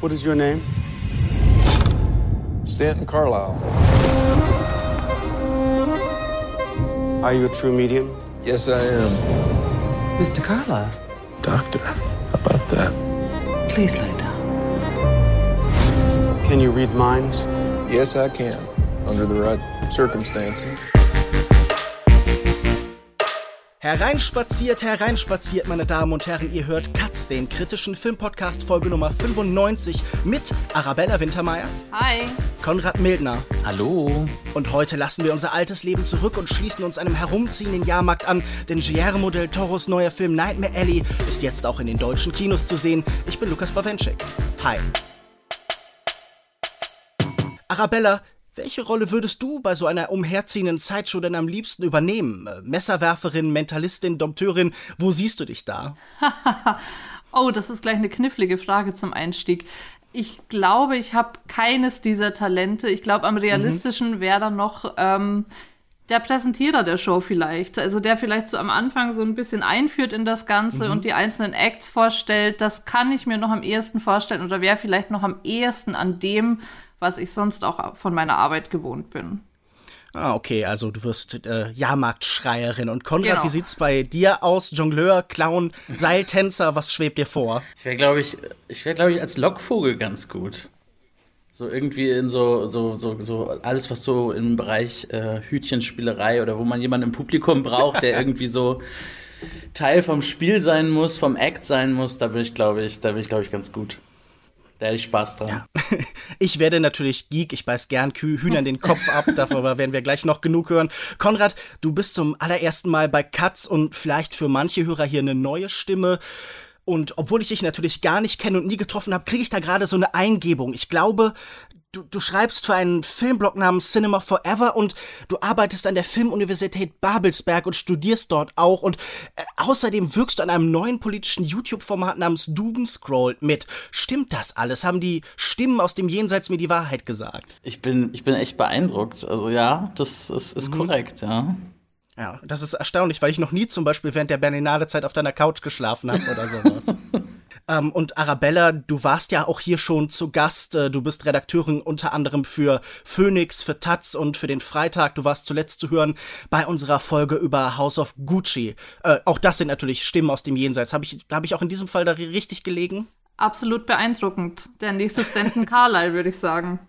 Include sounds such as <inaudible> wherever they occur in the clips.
What is your name? Stanton Carlisle. Are you a true medium? Yes, I am. Mr. Carlisle, Doctor, how about that? please lay down. Can you read minds? Yes, I can, under the right circumstances. Hereinspaziert, hereinspaziert, meine Damen und Herren, ihr hört Katz, den kritischen Filmpodcast Folge Nummer 95 mit Arabella Wintermeyer, Hi. Konrad Mildner. Hallo. Und heute lassen wir unser altes Leben zurück und schließen uns einem herumziehenden Jahrmarkt an, denn Guillermo del Toros neuer Film Nightmare Alley ist jetzt auch in den deutschen Kinos zu sehen. Ich bin Lukas Bawenschik. Hi. Arabella, welche Rolle würdest du bei so einer umherziehenden Zeitshow denn am liebsten übernehmen? Äh, Messerwerferin, Mentalistin, Dompteurin, wo siehst du dich da? <laughs> Oh, das ist gleich eine knifflige Frage zum Einstieg. Ich glaube, ich habe keines dieser Talente. Ich glaube, am realistischen wäre dann noch ähm, der Präsentierer der Show vielleicht. Also der vielleicht so am Anfang so ein bisschen einführt in das Ganze und die einzelnen Acts vorstellt. Das kann ich mir noch am ehesten vorstellen oder wäre vielleicht noch am ehesten an dem, was ich sonst auch von meiner Arbeit gewohnt bin. Ah, okay, also du wirst äh, Jahrmarktschreierin. Und Konrad, Genau. wie sieht's bei dir aus? Jongleur, Clown, Seiltänzer, was schwebt dir vor? Ich wäre, glaube ich, ich wäre, glaube ich, als Lockvogel ganz gut. So irgendwie in so, so, so, so alles, was so im Bereich äh, Hütchenspielerei oder wo man jemanden im Publikum braucht, der <laughs> irgendwie so Teil vom Spiel sein muss, vom Act sein muss, da bin ich, glaube ich, da bin ich, glaube ich, ganz gut. Da hätte ich Spaß dran. <laughs> Ich werde natürlich Geek, ich beiß gern Hühnern den Kopf ab, <laughs> darüber werden wir gleich noch genug hören. Konrad, du bist zum allerersten Mal bei Katz und vielleicht für manche Hörer hier eine neue Stimme. Und obwohl ich dich natürlich gar nicht kenne und nie getroffen habe, kriege ich da gerade so eine Eingebung. Ich glaube, du, du schreibst für einen Filmblog namens Cinema Forever und du arbeitest an der Filmuniversität Babelsberg und studierst dort auch. Und äh, außerdem wirkst du an einem neuen politischen YouTube-Format namens Doomscroll mit. Stimmt das alles? Haben die Stimmen aus dem Jenseits mir die Wahrheit gesagt? Ich bin, ich bin echt beeindruckt. Also ja, das ist, ist korrekt, ja. Ja, das ist erstaunlich, weil ich noch nie zum Beispiel während der Berlinale-Zeit auf deiner Couch geschlafen habe oder sowas. <laughs> ähm, und Arabella, du warst ja auch hier schon zu Gast. Äh, Du bist Redakteurin unter anderem für Phoenix, für Taz und für den Freitag. Du warst zuletzt zu hören bei unserer Folge über House of Gucci. Äh, auch das sind natürlich Stimmen aus dem Jenseits. Habe ich, hab ich auch in diesem Fall da richtig gelegen? Absolut beeindruckend. Der nächste Stanton Carlyle, würde ich sagen.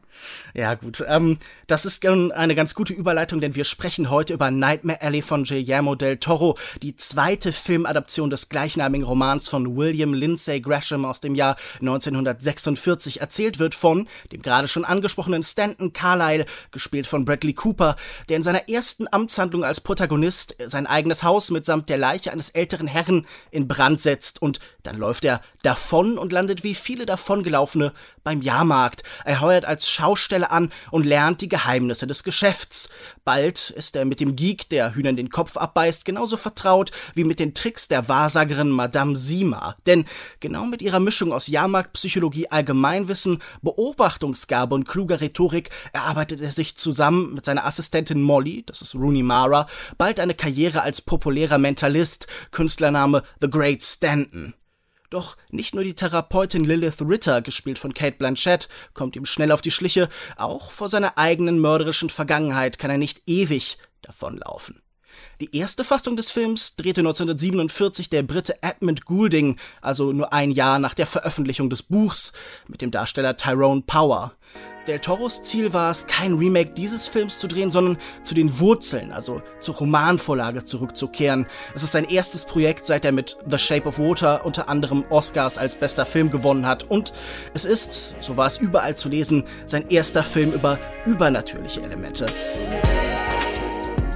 Ja, gut. Ähm, das ist eine ganz gute Überleitung, denn wir sprechen heute über Nightmare Alley von Guillermo del Toro, die zweite Filmadaption des gleichnamigen Romans von William Lindsay Gresham aus dem Jahr 1946. Erzählt wird von dem gerade schon angesprochenen Stanton Carlyle, gespielt von Bradley Cooper, der in seiner ersten Amtshandlung als Protagonist sein eigenes Haus mitsamt der Leiche eines älteren Herrn in Brand setzt und dann läuft er davon und landet wie viele davongelaufene beim Jahrmarkt. Er heuert als Schausteller an und lernt die Geheimnisse des Geschäfts. Bald ist er mit dem Geek, der Hühnern den Kopf abbeißt, genauso vertraut wie mit den Tricks der Wahrsagerin Madame Sima. Denn genau mit ihrer Mischung aus Jahrmarktpsychologie, Allgemeinwissen, Beobachtungsgabe und kluger Rhetorik erarbeitet er sich zusammen mit seiner Assistentin Molly, das ist Rooney Mara, bald eine Karriere als populärer Mentalist, Künstlername The Great Stanton. Doch nicht nur die Therapeutin Lilith Ritter, gespielt von Kate Blanchett, kommt ihm schnell auf die Schliche, auch vor seiner eigenen mörderischen Vergangenheit kann er nicht ewig davonlaufen. Die erste Fassung des Films drehte 1947 der Brite Edmund Goulding, also nur ein Jahr nach der Veröffentlichung des Buchs, mit dem Darsteller Tyrone Power. Del Toros Ziel war es, kein Remake dieses Films zu drehen, sondern zu den Wurzeln, also zur Romanvorlage zurückzukehren. Es ist sein erstes Projekt, seit er mit The Shape of Water unter anderem Oscars als bester Film gewonnen hat. Und es ist, so war es überall zu lesen, sein erster Film über übernatürliche Elemente.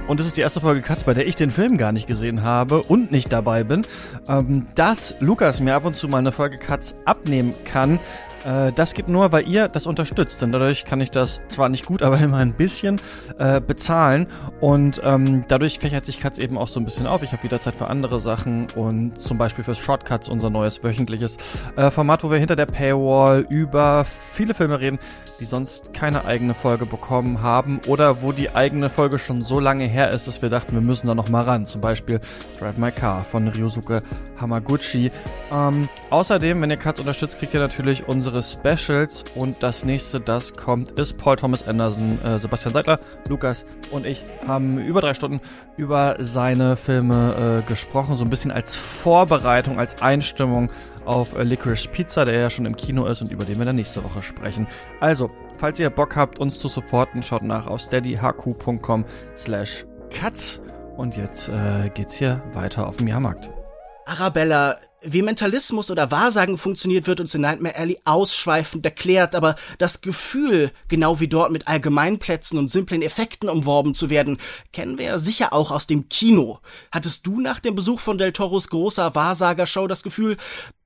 Und das ist die erste Folge Katz, bei der ich den Film gar nicht gesehen habe und nicht dabei bin. Ähm, dass Lukas mir ab und zu mal eine Folge Katz abnehmen kann, äh, das geht nur, weil ihr das unterstützt. Denn dadurch kann ich das zwar nicht gut, <laughs> aber immer ein bisschen äh, bezahlen. Und ähm, dadurch fächert sich Katz eben auch so ein bisschen auf. Ich habe wieder Zeit für andere Sachen und zum Beispiel fürs Shortcuts, unser neues wöchentliches äh, Format, wo wir hinter der Paywall über viele Filme reden, die sonst keine eigene Folge bekommen haben oder wo die eigene Folge schon so lange her ist, dass wir dachten, wir müssen da noch mal ran. Zum Beispiel Drive My Car von Ryosuke Hamaguchi. Ähm, außerdem, wenn ihr Katz unterstützt, kriegt ihr natürlich unsere weitere Specials und das nächste, das kommt, ist Paul Thomas Anderson, äh, Sebastian Seidler, Lukas und ich haben über drei Stunden über seine Filme äh, gesprochen, so ein bisschen als Vorbereitung, als Einstimmung auf äh, Licorice Pizza, der ja schon im Kino ist und über den wir dann nächste Woche sprechen. Also, falls ihr Bock habt, uns zu supporten, schaut nach auf steadyhq.com slash cuts. Und jetzt äh, geht's hier weiter auf dem Jahrmarkt. Arabella, wie Mentalismus oder Wahrsagen funktioniert, wird uns in Nightmare Alley ausschweifend erklärt, aber das Gefühl, genau wie dort mit Allgemeinplätzen und simplen Effekten umworben zu werden, kennen wir ja sicher auch aus dem Kino. Hattest du nach dem Besuch von Del Toros großer Wahrsagershow das Gefühl,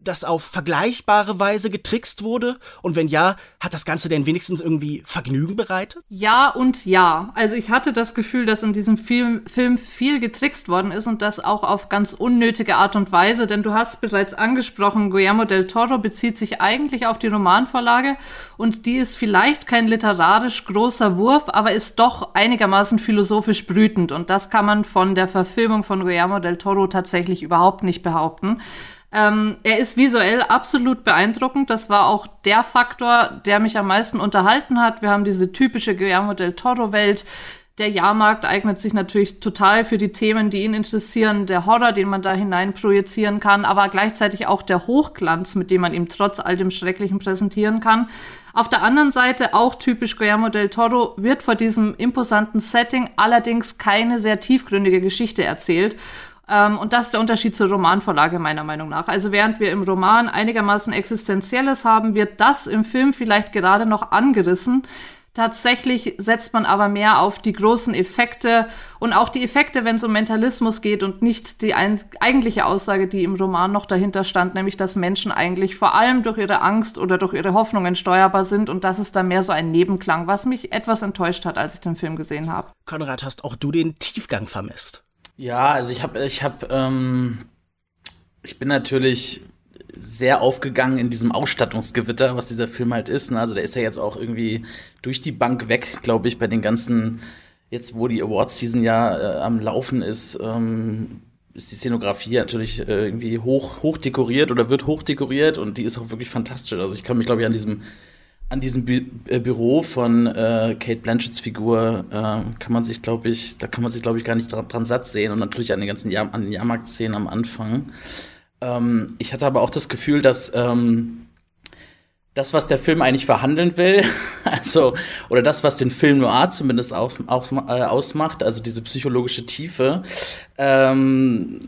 dass auf vergleichbare Weise getrickst wurde? Und wenn ja, hat das Ganze denn wenigstens irgendwie Vergnügen bereitet? Ja und ja. Also ich hatte das Gefühl, dass in diesem Film, Film viel getrickst worden ist und das auch auf ganz unnötige Art und Weise, denn du hast bereits angesprochen, Guillermo del Toro bezieht sich eigentlich auf die Romanvorlage und die ist vielleicht kein literarisch großer Wurf, aber ist doch einigermaßen philosophisch brütend und das kann man von der Verfilmung von Guillermo del Toro tatsächlich überhaupt nicht behaupten. Ähm, er ist visuell absolut beeindruckend. Das war auch der Faktor, der mich am meisten unterhalten hat. Wir haben diese typische Guillermo del Toro-Welt. Der Jahrmarkt eignet sich natürlich total für die Themen, die ihn interessieren. Der Horror, den man da hinein projizieren kann, aber gleichzeitig auch der Hochglanz, mit dem man ihm trotz all dem Schrecklichen präsentieren kann. Auf der anderen Seite, auch typisch Guillermo del Toro, wird vor diesem imposanten Setting allerdings keine sehr tiefgründige Geschichte erzählt. Ähm, und das ist der Unterschied zur Romanvorlage meiner Meinung nach. Also während wir im Roman einigermaßen Existenzielles haben, wird das im Film vielleicht gerade noch angerissen. Tatsächlich setzt man aber mehr auf die großen Effekte und auch die Effekte, wenn es um Mentalismus geht und nicht die ein eigentliche Aussage, die im Roman noch dahinter stand, nämlich dass Menschen eigentlich vor allem durch ihre Angst oder durch ihre Hoffnungen steuerbar sind und das ist dann mehr so ein Nebenklang, was mich etwas enttäuscht hat, als ich den Film gesehen habe. Konrad, hast auch du den Tiefgang vermisst? Ja, also ich habe, ich habe, ähm, ich bin natürlich sehr aufgegangen in diesem Ausstattungsgewitter, was dieser Film halt ist. Ne? Also der ist ja jetzt auch irgendwie durch die Bank weg, glaube ich, bei den ganzen, jetzt wo die Awards-Season ja äh, am Laufen ist, ähm, ist die Szenografie natürlich äh, irgendwie hoch, hoch dekoriert oder wird hoch dekoriert und die ist auch wirklich fantastisch. Also ich kann mich, glaube ich, an diesem an diesem Bü äh, Büro von äh, Kate Blanchetts Figur äh, kann man sich, glaube ich, da kann man sich, glaube ich, gar nicht dran, dran, satt sehen und natürlich an den ganzen Jahr, an den Jahrmarktszenen am Anfang. Ähm, ich hatte aber auch das Gefühl, dass ähm, das, was der Film eigentlich verhandeln will, <laughs> also oder das, was den Film Noir zumindest auf, auf, äh, ausmacht, also diese psychologische Tiefe, ähm,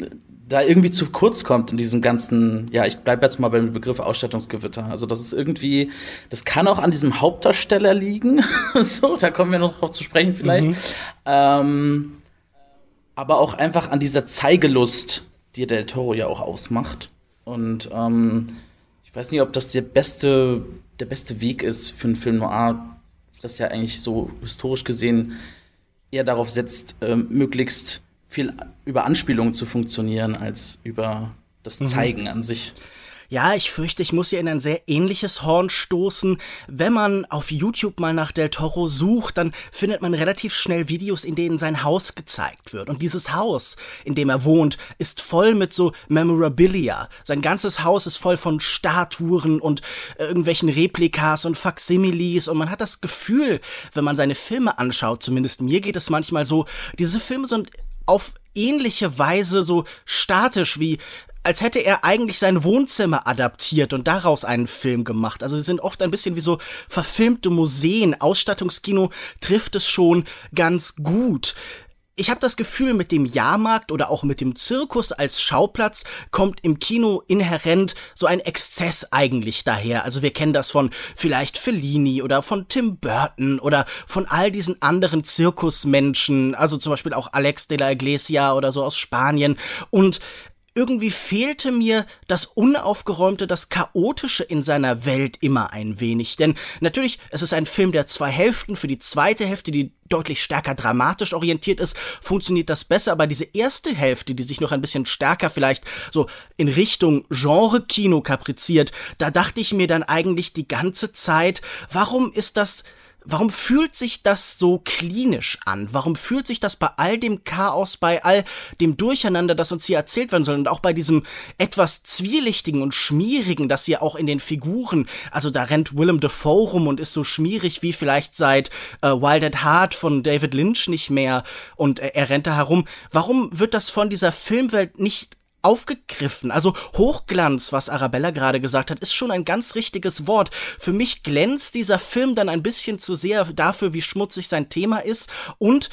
da irgendwie zu kurz kommt in diesem ganzen, ja, ich bleibe jetzt mal beim Begriff Ausstattungsgewitter. Also das ist irgendwie, das kann auch an diesem Hauptdarsteller liegen. <laughs> so, da kommen wir noch drauf zu sprechen vielleicht. Mhm. Ähm, aber auch einfach an dieser Zeigelust, die Del Toro ja auch ausmacht. Und ähm, ich weiß nicht, ob das der beste, der beste Weg ist für einen Film Noir, das ja eigentlich so historisch gesehen eher darauf setzt, äh, möglichst viel über Anspielungen zu funktionieren als über das mhm. Zeigen mhm. an sich. Ja, ich fürchte, ich muss hier in ein sehr ähnliches Horn stoßen. Wenn man auf YouTube mal nach Del Toro sucht, dann findet man relativ schnell Videos, in denen sein Haus gezeigt wird. Und dieses Haus, in dem er wohnt, ist voll mit so Memorabilia. Sein ganzes Haus ist voll von Statuen und irgendwelchen Replikas und Facsimiles. Und man hat das Gefühl, wenn man seine Filme anschaut, zumindest mir geht es manchmal so, diese Filme sind auf ähnliche Weise so statisch wie als hätte er eigentlich sein Wohnzimmer adaptiert und daraus einen Film gemacht. Also sie sind oft ein bisschen wie so verfilmte Museen. Ausstattungskino trifft es schon ganz gut ich habe das Gefühl, mit dem Jahrmarkt oder auch mit dem Zirkus als Schauplatz kommt im Kino inhärent so ein Exzess eigentlich daher. Also wir kennen das von vielleicht Fellini oder von Tim Burton oder von all diesen anderen Zirkusmenschen, also zum Beispiel auch Alex de la Iglesia oder so aus Spanien. Und irgendwie fehlte mir das Unaufgeräumte, das Chaotische in seiner Welt immer ein wenig. Denn natürlich, es ist ein Film der zwei Hälften. Für die zweite Hälfte, die deutlich stärker dramatisch orientiert ist, funktioniert das besser. Aber diese erste Hälfte, die sich noch ein bisschen stärker vielleicht so in Richtung Genre-Kino kapriziert, da dachte ich mir dann eigentlich die ganze Zeit, warum ist das warum fühlt sich das so klinisch an? Warum fühlt sich das bei all dem Chaos, bei all dem Durcheinander, das uns hier erzählt werden soll und auch bei diesem etwas zwielichtigen und schmierigen, das hier auch in den Figuren, also da rennt Willem Dafoe rum und ist so schmierig wie vielleicht seit äh, Wild at Heart von David Lynch nicht mehr und äh, er rennt da herum. Warum wird das von dieser Filmwelt nicht aufgegriffen. Also Hochglanz, was Arabella gerade gesagt hat, ist schon ein ganz richtiges Wort. Für mich glänzt dieser Film dann ein bisschen zu sehr dafür, wie schmutzig sein Thema ist und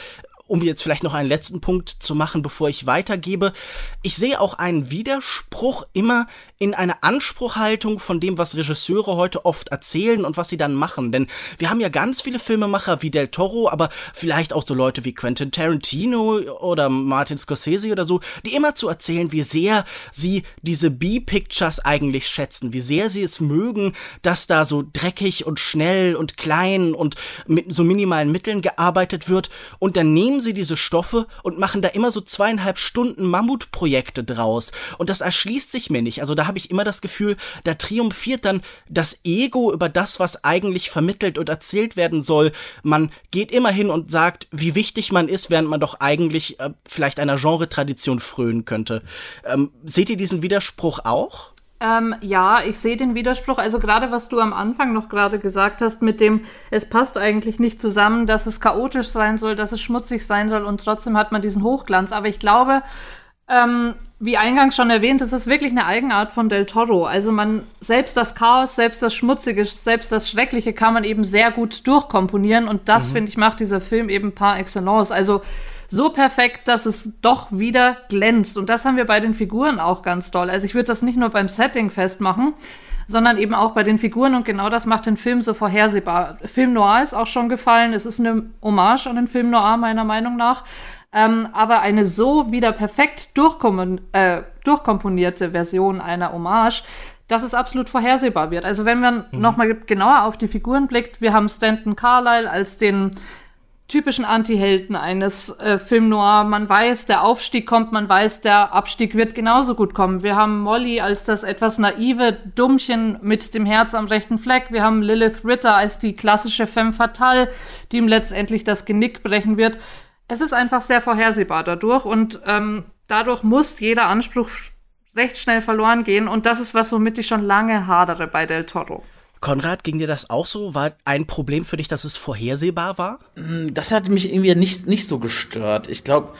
um jetzt vielleicht noch einen letzten Punkt zu machen, bevor ich weitergebe. Ich sehe auch einen Widerspruch immer in eine Anspruchhaltung von dem, was Regisseure heute oft erzählen und was sie dann machen. Denn wir haben ja ganz viele Filmemacher wie Del Toro, aber vielleicht auch so Leute wie Quentin Tarantino oder Martin Scorsese oder so, die immer zu erzählen, wie sehr sie diese B-Pictures eigentlich schätzen, wie sehr sie es mögen, dass da so dreckig und schnell und klein und mit so minimalen Mitteln gearbeitet wird. Und dann nehmen sie diese Stoffe und machen da immer so zweieinhalb Stunden Mammutprojekte draus. Und das erschließt sich mir nicht. Also da habe ich immer das Gefühl, da triumphiert dann das Ego über das, was eigentlich vermittelt und erzählt werden soll. Man geht immer hin und sagt, wie wichtig man ist, während man doch eigentlich äh, vielleicht einer Genre-Tradition frönen könnte. Ähm, seht ihr diesen Widerspruch auch? Ähm, ja, ich sehe den Widerspruch. Also gerade was du am Anfang noch gerade gesagt hast, mit dem, es passt eigentlich nicht zusammen, dass es chaotisch sein soll, dass es schmutzig sein soll und trotzdem hat man diesen Hochglanz. Aber ich glaube, ähm, wie eingangs schon erwähnt, es ist wirklich eine Eigenart von Del Toro. Also man, selbst das Chaos, selbst das Schmutzige, selbst das Schreckliche kann man eben sehr gut durchkomponieren und das, mhm. finde ich, macht dieser Film eben par excellence. Also so perfekt, dass es doch wieder glänzt. Und das haben wir bei den Figuren auch ganz toll. Also ich würde das nicht nur beim Setting festmachen, sondern eben auch bei den Figuren und genau das macht den Film so vorhersehbar. Film Noir ist auch schon gefallen. Es ist eine Hommage an den Film Noir meiner Meinung nach. Ähm, aber eine so wieder perfekt äh, durchkomponierte Version einer Hommage, dass es absolut vorhersehbar wird. Also wenn man mhm. nochmal genauer auf die Figuren blickt, wir haben Stanton Carlyle als den typischen Anti-Helden eines äh, Film Noir. Man weiß, der Aufstieg kommt, man weiß, der Abstieg wird genauso gut kommen. Wir haben Molly als das etwas naive Dummchen mit dem Herz am rechten Fleck. Wir haben Lilith Ritter als die klassische Femme fatale, die ihm letztendlich das Genick brechen wird es ist einfach sehr vorhersehbar dadurch und ähm, dadurch muss jeder Anspruch recht schnell verloren gehen und das ist was, womit ich schon lange hadere bei Del Toro. Konrad, ging dir das auch so? War ein Problem für dich, dass es vorhersehbar war? Mm, das hat mich irgendwie nicht, nicht so gestört. Ich glaube,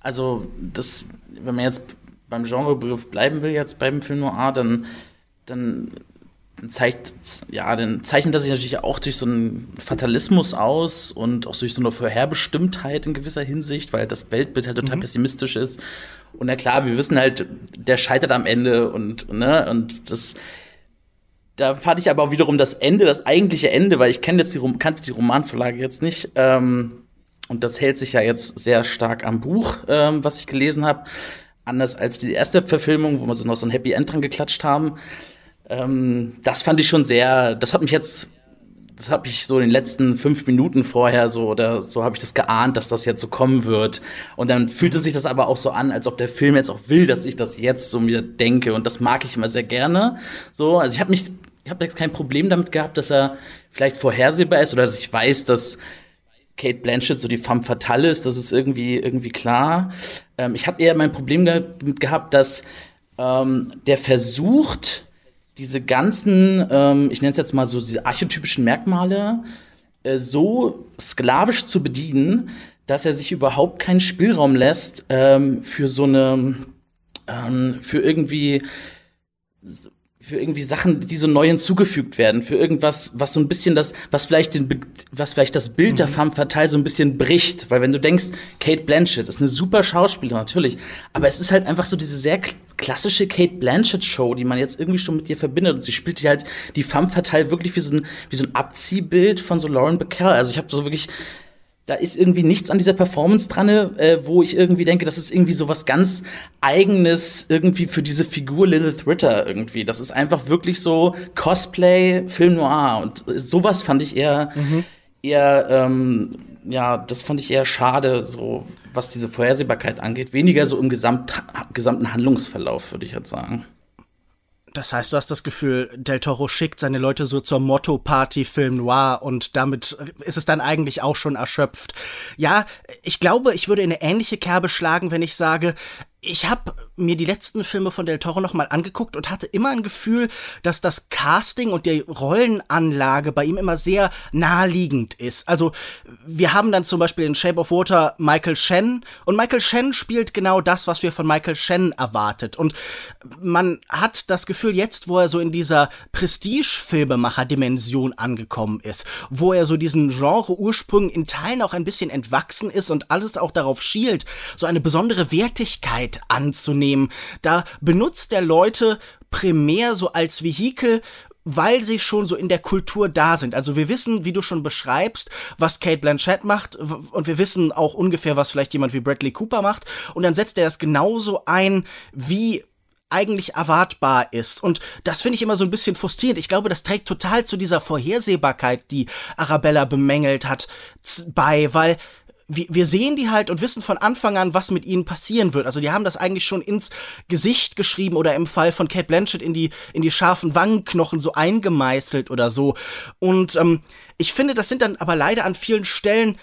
also, das, wenn man jetzt beim Genrebegriff bleiben will, jetzt beim Film Noir, dann, dann zeigt, ja, dann zeichnet er sich natürlich auch durch so einen Fatalismus aus und auch durch so eine Vorherbestimmtheit in gewisser Hinsicht, weil das Weltbild halt total mhm. pessimistisch ist. Und ja klar, wir wissen halt, der scheitert am Ende und, ne, und das, da fand ich aber auch wiederum das Ende, das eigentliche Ende, weil ich kenne jetzt die, kannte die Romanvorlage jetzt nicht, ähm, und das hält sich ja jetzt sehr stark am Buch, ähm, was ich gelesen habe. Anders als die erste Verfilmung, wo wir so noch so ein Happy End dran geklatscht haben. Ähm, das fand ich schon sehr, das hat mich jetzt, das habe ich so in den letzten fünf Minuten vorher so oder so habe ich das geahnt, dass das jetzt so kommen wird. Und dann fühlte sich das aber auch so an, als ob der Film jetzt auch will, dass ich das jetzt so mir denke. Und das mag ich immer sehr gerne. So, also ich habe mich, ich habe jetzt kein Problem damit gehabt, dass er vielleicht vorhersehbar ist oder dass ich weiß, dass Kate Blanchett so die femme fatale ist, das ist irgendwie, irgendwie klar. Ähm, ich habe eher mein Problem damit gehabt, dass ähm, der versucht, diese ganzen, ähm, ich nenne es jetzt mal so, diese archetypischen Merkmale äh, so sklavisch zu bedienen, dass er sich überhaupt keinen Spielraum lässt ähm, für so eine, ähm, für irgendwie für irgendwie Sachen, die so neu hinzugefügt werden, für irgendwas, was so ein bisschen das, was vielleicht den, was vielleicht das Bild mhm. der femme fatale so ein bisschen bricht, weil wenn du denkst, Kate Blanchett ist eine super Schauspielerin natürlich, aber es ist halt einfach so diese sehr klassische Kate Blanchett Show, die man jetzt irgendwie schon mit ihr verbindet und sie spielt halt die femme fatale wirklich wie so ein wie so ein Abziehbild von so Lauren Bacall. Also ich habe so wirklich da ist irgendwie nichts an dieser Performance dran, äh, wo ich irgendwie denke, das ist irgendwie so was ganz Eigenes irgendwie für diese Figur Lilith Ritter irgendwie. Das ist einfach wirklich so Cosplay, Film Noir und sowas fand ich eher, mhm. eher, ähm, ja, das fand ich eher schade, so was diese Vorhersehbarkeit angeht. Weniger so im Gesamt, gesamten Handlungsverlauf, würde ich jetzt sagen. Das heißt, du hast das Gefühl, Del Toro schickt seine Leute so zur Motto-Party Film Noir und damit ist es dann eigentlich auch schon erschöpft. Ja, ich glaube, ich würde in eine ähnliche Kerbe schlagen, wenn ich sage, ich habe mir die letzten Filme von Del Toro nochmal angeguckt und hatte immer ein Gefühl, dass das Casting und die Rollenanlage bei ihm immer sehr naheliegend ist. Also wir haben dann zum Beispiel in Shape of Water Michael Shen und Michael Shen spielt genau das, was wir von Michael Shen erwartet. Und man hat das Gefühl jetzt, wo er so in dieser Prestige-Filmemacher-Dimension angekommen ist, wo er so diesen Genre-Ursprung in Teilen auch ein bisschen entwachsen ist und alles auch darauf schielt, so eine besondere Wertigkeit anzunehmen. Da benutzt der Leute primär so als Vehikel, weil sie schon so in der Kultur da sind. Also wir wissen, wie du schon beschreibst, was Kate Blanchett macht und wir wissen auch ungefähr, was vielleicht jemand wie Bradley Cooper macht und dann setzt er das genauso ein, wie eigentlich erwartbar ist. Und das finde ich immer so ein bisschen frustrierend. Ich glaube, das trägt total zu dieser Vorhersehbarkeit, die Arabella bemängelt hat, bei, weil wir, wir sehen die halt und wissen von Anfang an, was mit ihnen passieren wird. Also die haben das eigentlich schon ins Gesicht geschrieben oder im Fall von Kate Blanchett in die, in die scharfen Wangenknochen so eingemeißelt oder so. Und ähm, ich finde, das sind dann aber leider an vielen Stellen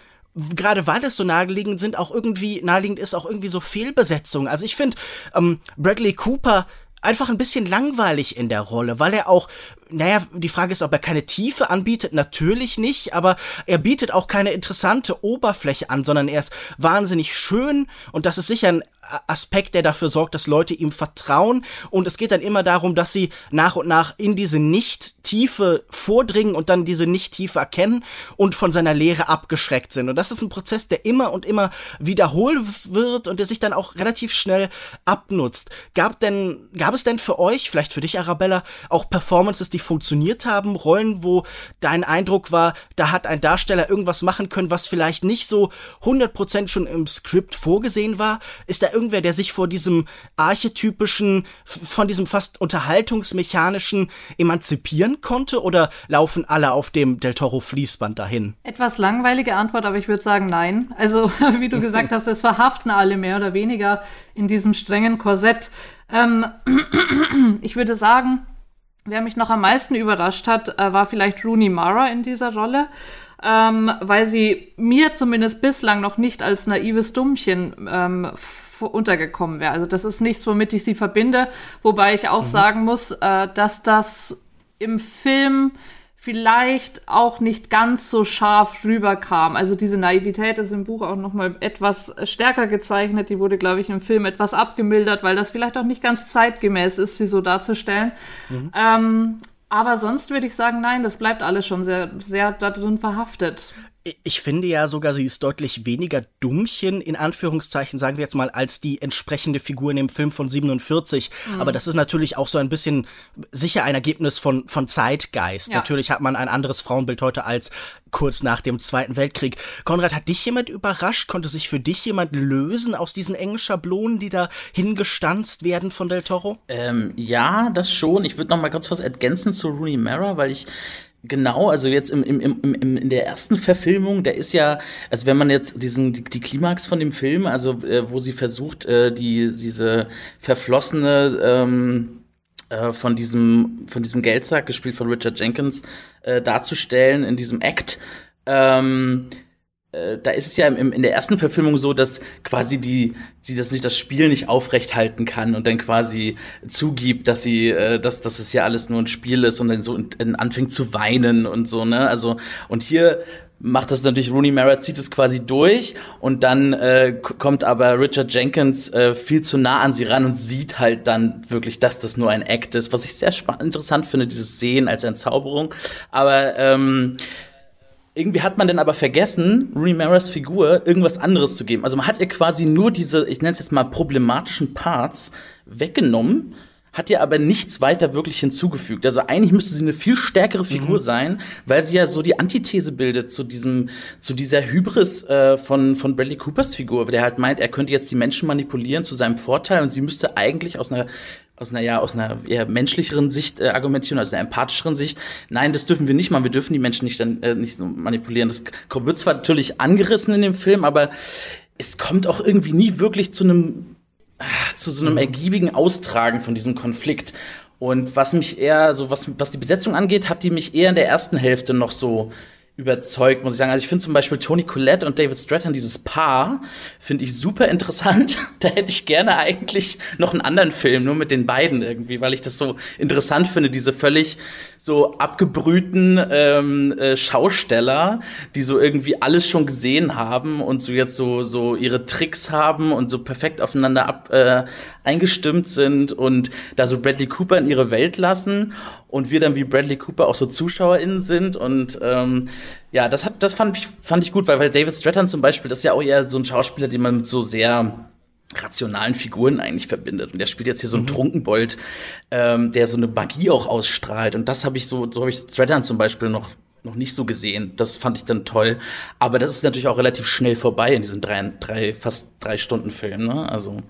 gerade weil es so naheliegend sind, auch irgendwie naheliegend ist, auch irgendwie so Fehlbesetzungen. Also ich finde, ähm, Bradley Cooper einfach ein bisschen langweilig in der Rolle, weil er auch naja, die Frage ist, ob er keine Tiefe anbietet. Natürlich nicht, aber er bietet auch keine interessante Oberfläche an, sondern er ist wahnsinnig schön und das ist sicher ein Aspekt, der dafür sorgt, dass Leute ihm vertrauen. Und es geht dann immer darum, dass sie nach und nach in diese Nicht-Tiefe vordringen und dann diese Nicht-Tiefe erkennen und von seiner Lehre abgeschreckt sind. Und das ist ein Prozess, der immer und immer wiederholt wird und der sich dann auch relativ schnell abnutzt. Gab denn, gab es denn für euch, vielleicht für dich, Arabella, auch Performances, die funktioniert haben, Rollen, wo dein Eindruck war, da hat ein Darsteller irgendwas machen können, was vielleicht nicht so 100% schon im Skript vorgesehen war? Ist da irgendwer, der sich vor diesem archetypischen, von diesem fast unterhaltungsmechanischen emanzipieren konnte oder laufen alle auf dem Del Toro Fließband dahin? Etwas langweilige Antwort, aber ich würde sagen nein. Also, <laughs> wie du gesagt hast, es verhaften alle mehr oder weniger in diesem strengen Korsett. Ähm, <clears throat> ich würde sagen, Wer mich noch am meisten überrascht hat, äh, war vielleicht Rooney Mara in dieser Rolle, ähm, weil sie mir zumindest bislang noch nicht als naives Dummchen ähm, untergekommen wäre. Also das ist nichts, womit ich sie verbinde, wobei ich auch mhm. sagen muss, äh, dass das im Film vielleicht auch nicht ganz so scharf rüberkam. Also diese Naivität ist im Buch auch noch mal etwas stärker gezeichnet. Die wurde, glaube ich, im Film etwas abgemildert, weil das vielleicht auch nicht ganz zeitgemäß ist, sie so darzustellen. Mhm. Ähm, aber sonst würde ich sagen, nein, das bleibt alles schon sehr, sehr da drin verhaftet. Ich finde ja sogar, sie ist deutlich weniger Dummchen, in Anführungszeichen, sagen wir jetzt mal, als die entsprechende Figur in dem Film von 47. Mhm. Aber das ist natürlich auch so ein bisschen sicher ein Ergebnis von, von Zeitgeist. Ja. Natürlich hat man ein anderes Frauenbild heute als kurz nach dem Zweiten Weltkrieg. Konrad, hat dich jemand überrascht? Konnte sich für dich jemand lösen aus diesen engen Schablonen, die da hingestanzt werden von Del Toro? Ähm, ja, das schon. Ich würde noch mal kurz was ergänzen zu Rooney Mara, weil ich Genau, also jetzt im, im, im, im, in der ersten Verfilmung, der ist ja, also wenn man jetzt diesen, die, die Klimax von dem Film, also äh, wo sie versucht, äh, die, diese verflossene ähm, äh, von diesem, von diesem Geldsack, gespielt von Richard Jenkins, äh, darzustellen in diesem Act, ähm, äh, da ist es ja im, in der ersten Verfilmung so, dass quasi die, sie das nicht, das Spiel nicht aufrecht halten kann und dann quasi zugibt, dass sie, äh, dass, dass es ja alles nur ein Spiel ist und dann so und, und anfängt zu weinen und so, ne? Also, und hier macht das natürlich Rooney Mara zieht es quasi durch und dann äh, kommt aber Richard Jenkins äh, viel zu nah an sie ran und sieht halt dann wirklich, dass das nur ein Act ist, was ich sehr interessant finde, dieses Sehen als Entzauberung. Aber ähm, irgendwie hat man dann aber vergessen, Rooney Maras Figur irgendwas anderes zu geben. Also man hat ihr quasi nur diese, ich nenne es jetzt mal problematischen Parts weggenommen, hat ihr aber nichts weiter wirklich hinzugefügt. Also eigentlich müsste sie eine viel stärkere Figur mhm. sein, weil sie ja so die Antithese bildet zu diesem, zu dieser Hybris äh, von von Bradley Coopers Figur, der halt meint, er könnte jetzt die Menschen manipulieren zu seinem Vorteil und sie müsste eigentlich aus einer aus einer, ja, aus einer eher menschlicheren Sicht äh, argumentieren, aus einer empathischeren Sicht. Nein, das dürfen wir nicht machen. Wir dürfen die Menschen nicht, dann, äh, nicht so manipulieren. Das wird zwar natürlich angerissen in dem Film, aber es kommt auch irgendwie nie wirklich zu einem, ah, zu so einem mhm. ergiebigen Austragen von diesem Konflikt. Und was mich eher, so was, was die Besetzung angeht, hat die mich eher in der ersten Hälfte noch so überzeugt, muss ich sagen. Also ich finde zum Beispiel Tony Collette und David Stratton, dieses Paar, finde ich super interessant. <laughs> da hätte ich gerne eigentlich noch einen anderen Film, nur mit den beiden irgendwie, weil ich das so interessant finde, diese völlig so abgebrühten ähm, äh, Schausteller, die so irgendwie alles schon gesehen haben und so jetzt so, so ihre Tricks haben und so perfekt aufeinander ab, äh, eingestimmt sind und da so Bradley Cooper in ihre Welt lassen und wir dann wie Bradley Cooper auch so ZuschauerInnen sind und ähm, ja, das hat, das fand ich, fand ich gut, weil, weil David Stratton zum Beispiel, das ist ja auch eher so ein Schauspieler, den man mit so sehr rationalen Figuren eigentlich verbindet. Und der spielt jetzt hier so einen mhm. Trunkenbold, ähm, der so eine Magie auch ausstrahlt. Und das habe ich so, so habe ich Stratton zum Beispiel noch noch nicht so gesehen. Das fand ich dann toll. Aber das ist natürlich auch relativ schnell vorbei in diesem drei, drei fast drei Stunden Film. Ne? Also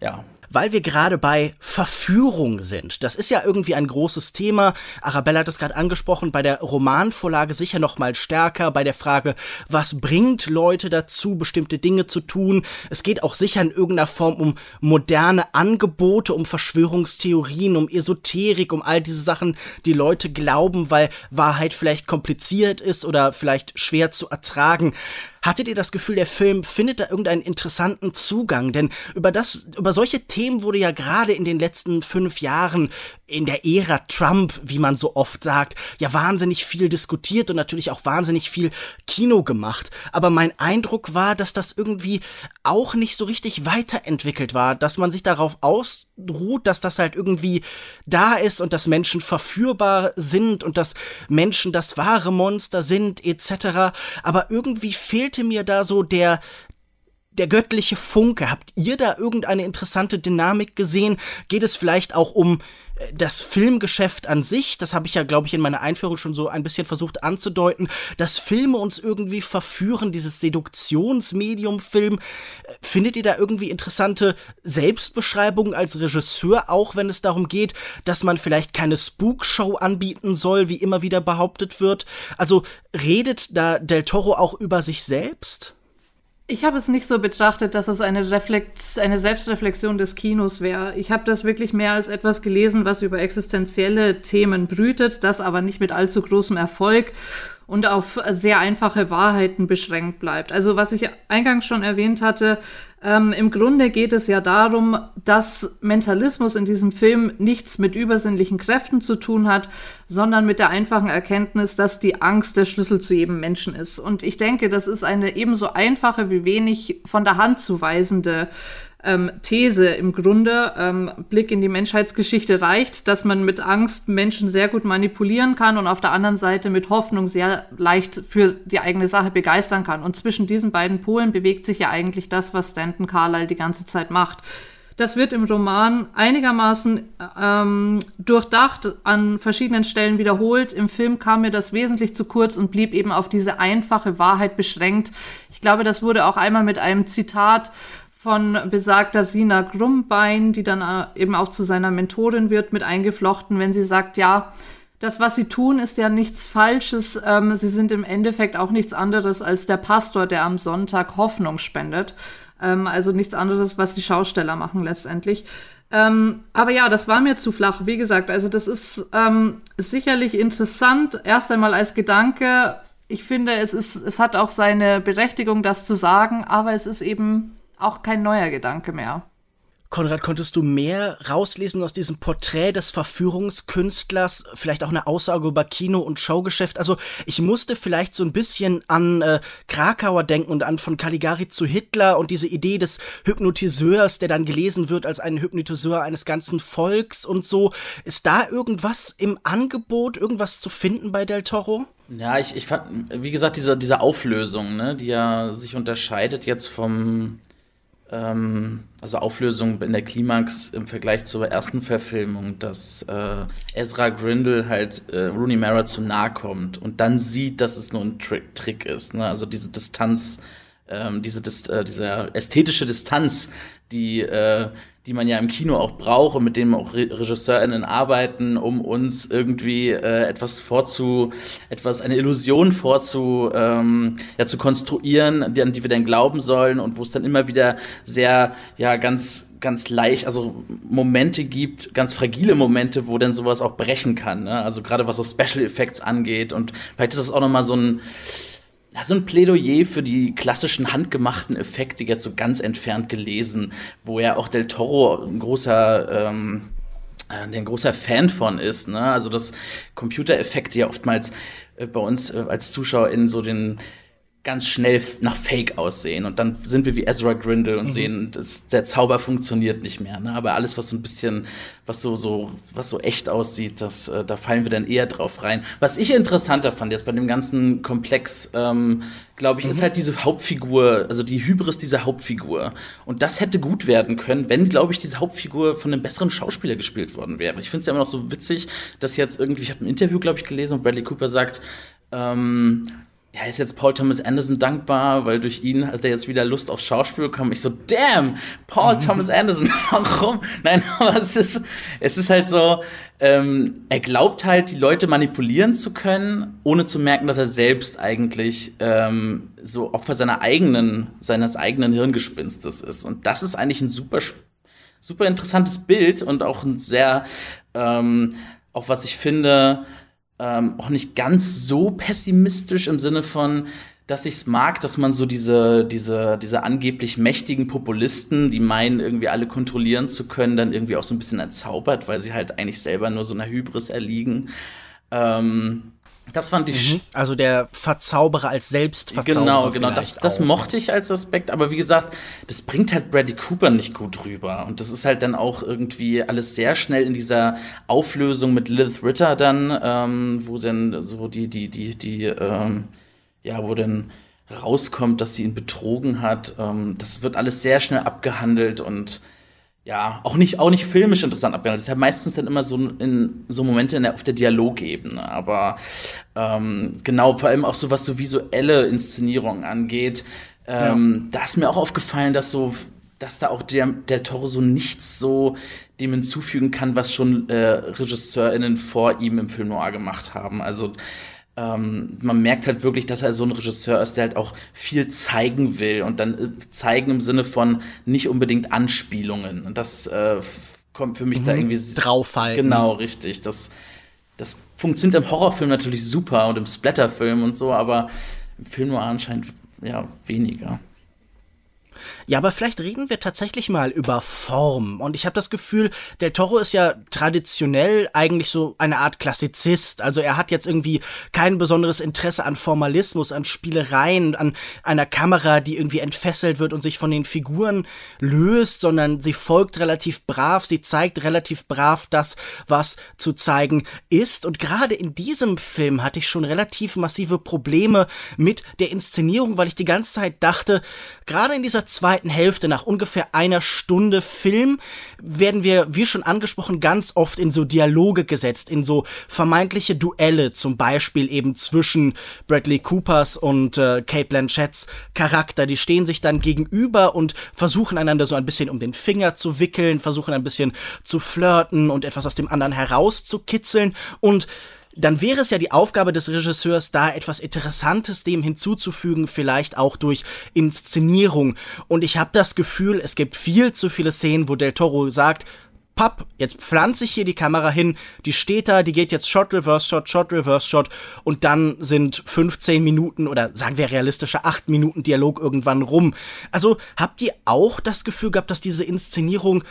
ja, weil wir gerade bei Verführung sind. Das ist ja irgendwie ein großes Thema. Arabella hat es gerade angesprochen, bei der Romanvorlage sicher noch mal stärker, bei der Frage, was bringt Leute dazu, bestimmte Dinge zu tun. Es geht auch sicher in irgendeiner Form um moderne Angebote, um Verschwörungstheorien, um Esoterik, um all diese Sachen, die Leute glauben, weil Wahrheit vielleicht kompliziert ist oder vielleicht schwer zu ertragen. Hattet ihr das Gefühl, der Film findet da irgendeinen interessanten Zugang? Denn über das, über solche Themen wurde ja gerade in den letzten fünf Jahren in der Ära Trump, wie man so oft sagt, ja wahnsinnig viel diskutiert und natürlich auch wahnsinnig viel Kino gemacht. Aber mein Eindruck war, dass das irgendwie auch nicht so richtig weiterentwickelt war, dass man sich darauf ausruht, dass das halt irgendwie da ist und dass Menschen verführbar sind und dass Menschen das wahre Monster sind, etc. Aber irgendwie fehlte mir da so der, der göttliche Funke. Habt ihr da irgendeine interessante Dynamik gesehen? Geht es vielleicht auch um das Filmgeschäft an sich, das habe ich ja, glaube ich, in meiner Einführung schon so ein bisschen versucht anzudeuten, dass Filme uns irgendwie verführen, dieses Seduktionsmedium-Film. Äh, findet ihr da irgendwie interessante Selbstbeschreibungen als Regisseur, auch wenn es darum geht, dass man vielleicht keine Spookshow anbieten soll, wie immer wieder behauptet wird? Also redet da Del Toro auch über sich selbst? Ich habe es nicht so betrachtet, dass es eine, Reflex eine Selbstreflexion des Kinos wäre. Ich habe das wirklich mehr als etwas gelesen, was über existenzielle Themen brütet, das aber nicht mit allzu großem Erfolg und auf sehr einfache Wahrheiten beschränkt bleibt. Also was ich eingangs schon erwähnt hatte, ähm, Im Grunde geht es ja darum, dass Mentalismus in diesem Film nichts mit übersinnlichen Kräften zu tun hat, sondern mit der einfachen Erkenntnis, dass die Angst der Schlüssel zu jedem Menschen ist. Und ich denke, das ist eine ebenso einfache wie wenig von der Hand zu weisende ähm, These im Grunde, ähm, Blick in die Menschheitsgeschichte reicht, dass man mit Angst Menschen sehr gut manipulieren kann und auf der anderen Seite mit Hoffnung sehr leicht für die eigene Sache begeistern kann. Und zwischen diesen beiden Polen bewegt sich ja eigentlich das, was Stanton Carlyle die ganze Zeit macht. Das wird im Roman einigermaßen ähm, durchdacht, an verschiedenen Stellen wiederholt. Im Film kam mir das wesentlich zu kurz und blieb eben auf diese einfache Wahrheit beschränkt. Ich glaube, das wurde auch einmal mit einem Zitat von besagter Sina Grumbein, die dann äh, eben auch zu seiner Mentorin wird, mit eingeflochten, wenn sie sagt, ja, das, was sie tun, ist ja nichts Falsches. Ähm, sie sind im Endeffekt auch nichts anderes als der Pastor, der am Sonntag Hoffnung spendet. Ähm, also nichts anderes, was die Schausteller machen letztendlich. Ähm, aber ja, das war mir zu flach. Wie gesagt, also das ist ähm, sicherlich interessant, erst einmal als Gedanke. Ich finde, es ist, es hat auch seine Berechtigung, das zu sagen, aber es ist eben auch kein neuer Gedanke mehr. Konrad, konntest du mehr rauslesen aus diesem Porträt des Verführungskünstlers? Vielleicht auch eine Aussage über Kino- und Showgeschäft? Also, ich musste vielleicht so ein bisschen an äh, Krakauer denken und an von Caligari zu Hitler und diese Idee des Hypnotiseurs, der dann gelesen wird als ein Hypnotiseur eines ganzen Volks und so. Ist da irgendwas im Angebot, irgendwas zu finden bei Del Toro? Ja, ich, ich fand, wie gesagt, diese, diese Auflösung, ne, die ja sich unterscheidet jetzt vom also Auflösung in der Klimax im Vergleich zur ersten Verfilmung, dass äh, Ezra Grindel halt äh, Rooney Mara zu nahe kommt und dann sieht, dass es nur ein Trick, Trick ist. Ne? Also diese Distanz, ähm, diese, äh, diese ästhetische Distanz, die äh, die man ja im Kino auch braucht und mit dem auch Re RegisseurInnen arbeiten, um uns irgendwie äh, etwas vorzu, etwas, eine Illusion vorzu, ähm, ja, zu konstruieren, an die wir dann glauben sollen und wo es dann immer wieder sehr, ja, ganz ganz leicht, also Momente gibt, ganz fragile Momente, wo dann sowas auch brechen kann. Ne? Also gerade was so Special Effects angeht. Und vielleicht ist das auch noch mal so ein ja, so ein Plädoyer für die klassischen handgemachten Effekte jetzt so ganz entfernt gelesen, wo ja auch Del Toro ein großer ähm, äh, ein großer Fan von ist. Ne? Also dass Computereffekte ja oftmals äh, bei uns äh, als Zuschauer in so den ganz schnell nach Fake aussehen. Und dann sind wir wie Ezra Grindel und mhm. sehen, dass der Zauber funktioniert nicht mehr. Ne? Aber alles, was so ein bisschen, was so, so, was so echt aussieht, das, äh, da fallen wir dann eher drauf rein. Was ich interessanter fand jetzt bei dem ganzen Komplex, ähm, glaube ich, mhm. ist halt diese Hauptfigur, also die Hybris dieser Hauptfigur. Und das hätte gut werden können, wenn, glaube ich, diese Hauptfigur von einem besseren Schauspieler gespielt worden wäre. Ich finde es ja immer noch so witzig, dass jetzt irgendwie, ich habe ein Interview, glaube ich, gelesen und Bradley Cooper sagt, ähm, ja, ist jetzt Paul Thomas Anderson dankbar, weil durch ihn hat er jetzt wieder Lust auf Schauspiel bekommen. Ich so, damn, Paul mhm. Thomas Anderson, <laughs> warum? Nein, aber es ist, es ist halt so, ähm, er glaubt halt, die Leute manipulieren zu können, ohne zu merken, dass er selbst eigentlich ähm, so Opfer seiner eigenen, seines eigenen Hirngespinstes ist. Und das ist eigentlich ein super, super interessantes Bild und auch ein sehr, ähm, auch was ich finde, ähm, auch nicht ganz so pessimistisch im Sinne von, dass ich es mag, dass man so diese, diese, diese angeblich mächtigen Populisten, die meinen, irgendwie alle kontrollieren zu können, dann irgendwie auch so ein bisschen erzaubert, weil sie halt eigentlich selber nur so einer Hybris erliegen. Ähm, das fand ich. Mhm. Also der Verzauberer als Selbstverzauberer. Genau, genau. Das, das mochte ich als Aspekt, aber wie gesagt, das bringt halt Bradley Cooper nicht gut rüber. Und das ist halt dann auch irgendwie alles sehr schnell in dieser Auflösung mit Lilith Ritter dann, ähm, wo dann so die, die, die, die, ähm, ja, wo dann rauskommt, dass sie ihn betrogen hat. Ähm, das wird alles sehr schnell abgehandelt und ja, auch nicht, auch nicht filmisch interessant abgehandelt. Das ist ja meistens dann immer so in so Momente in der, auf der Dialogebene. Aber ähm, genau, vor allem auch so was so visuelle Inszenierung angeht, ähm, ja. da ist mir auch aufgefallen, dass so, dass da auch der, der Toro so nichts so dem hinzufügen kann, was schon äh, RegisseurInnen vor ihm im Film Noir gemacht haben. Also ähm, man merkt halt wirklich, dass er so ein Regisseur ist, der halt auch viel zeigen will und dann äh, zeigen im Sinne von nicht unbedingt Anspielungen. Und das äh, kommt für mich mhm. da irgendwie draufhalten. Genau, richtig. Das, das funktioniert im Horrorfilm natürlich super und im Splatterfilm und so, aber im Film nur anscheinend ja weniger. Ja, aber vielleicht reden wir tatsächlich mal über Form. Und ich habe das Gefühl, Del Toro ist ja traditionell eigentlich so eine Art Klassizist. Also er hat jetzt irgendwie kein besonderes Interesse an Formalismus, an Spielereien, an einer Kamera, die irgendwie entfesselt wird und sich von den Figuren löst, sondern sie folgt relativ brav, sie zeigt relativ brav das, was zu zeigen ist. Und gerade in diesem Film hatte ich schon relativ massive Probleme mit der Inszenierung, weil ich die ganze Zeit dachte, gerade in dieser zweiten Hälfte, nach ungefähr einer Stunde Film, werden wir, wie schon angesprochen, ganz oft in so Dialoge gesetzt, in so vermeintliche Duelle, zum Beispiel eben zwischen Bradley Coopers und äh, Kate Blanchetts Charakter. Die stehen sich dann gegenüber und versuchen einander so ein bisschen um den Finger zu wickeln, versuchen ein bisschen zu flirten und etwas aus dem anderen herauszukitzeln und dann wäre es ja die Aufgabe des Regisseurs, da etwas Interessantes dem hinzuzufügen, vielleicht auch durch Inszenierung. Und ich habe das Gefühl, es gibt viel zu viele Szenen, wo Del Toro sagt, Papp, jetzt pflanze ich hier die Kamera hin, die steht da, die geht jetzt Shot, Reverse Shot, Shot, Reverse Shot und dann sind 15 Minuten oder sagen wir realistische 8 Minuten Dialog irgendwann rum. Also habt ihr auch das Gefühl gehabt, dass diese Inszenierung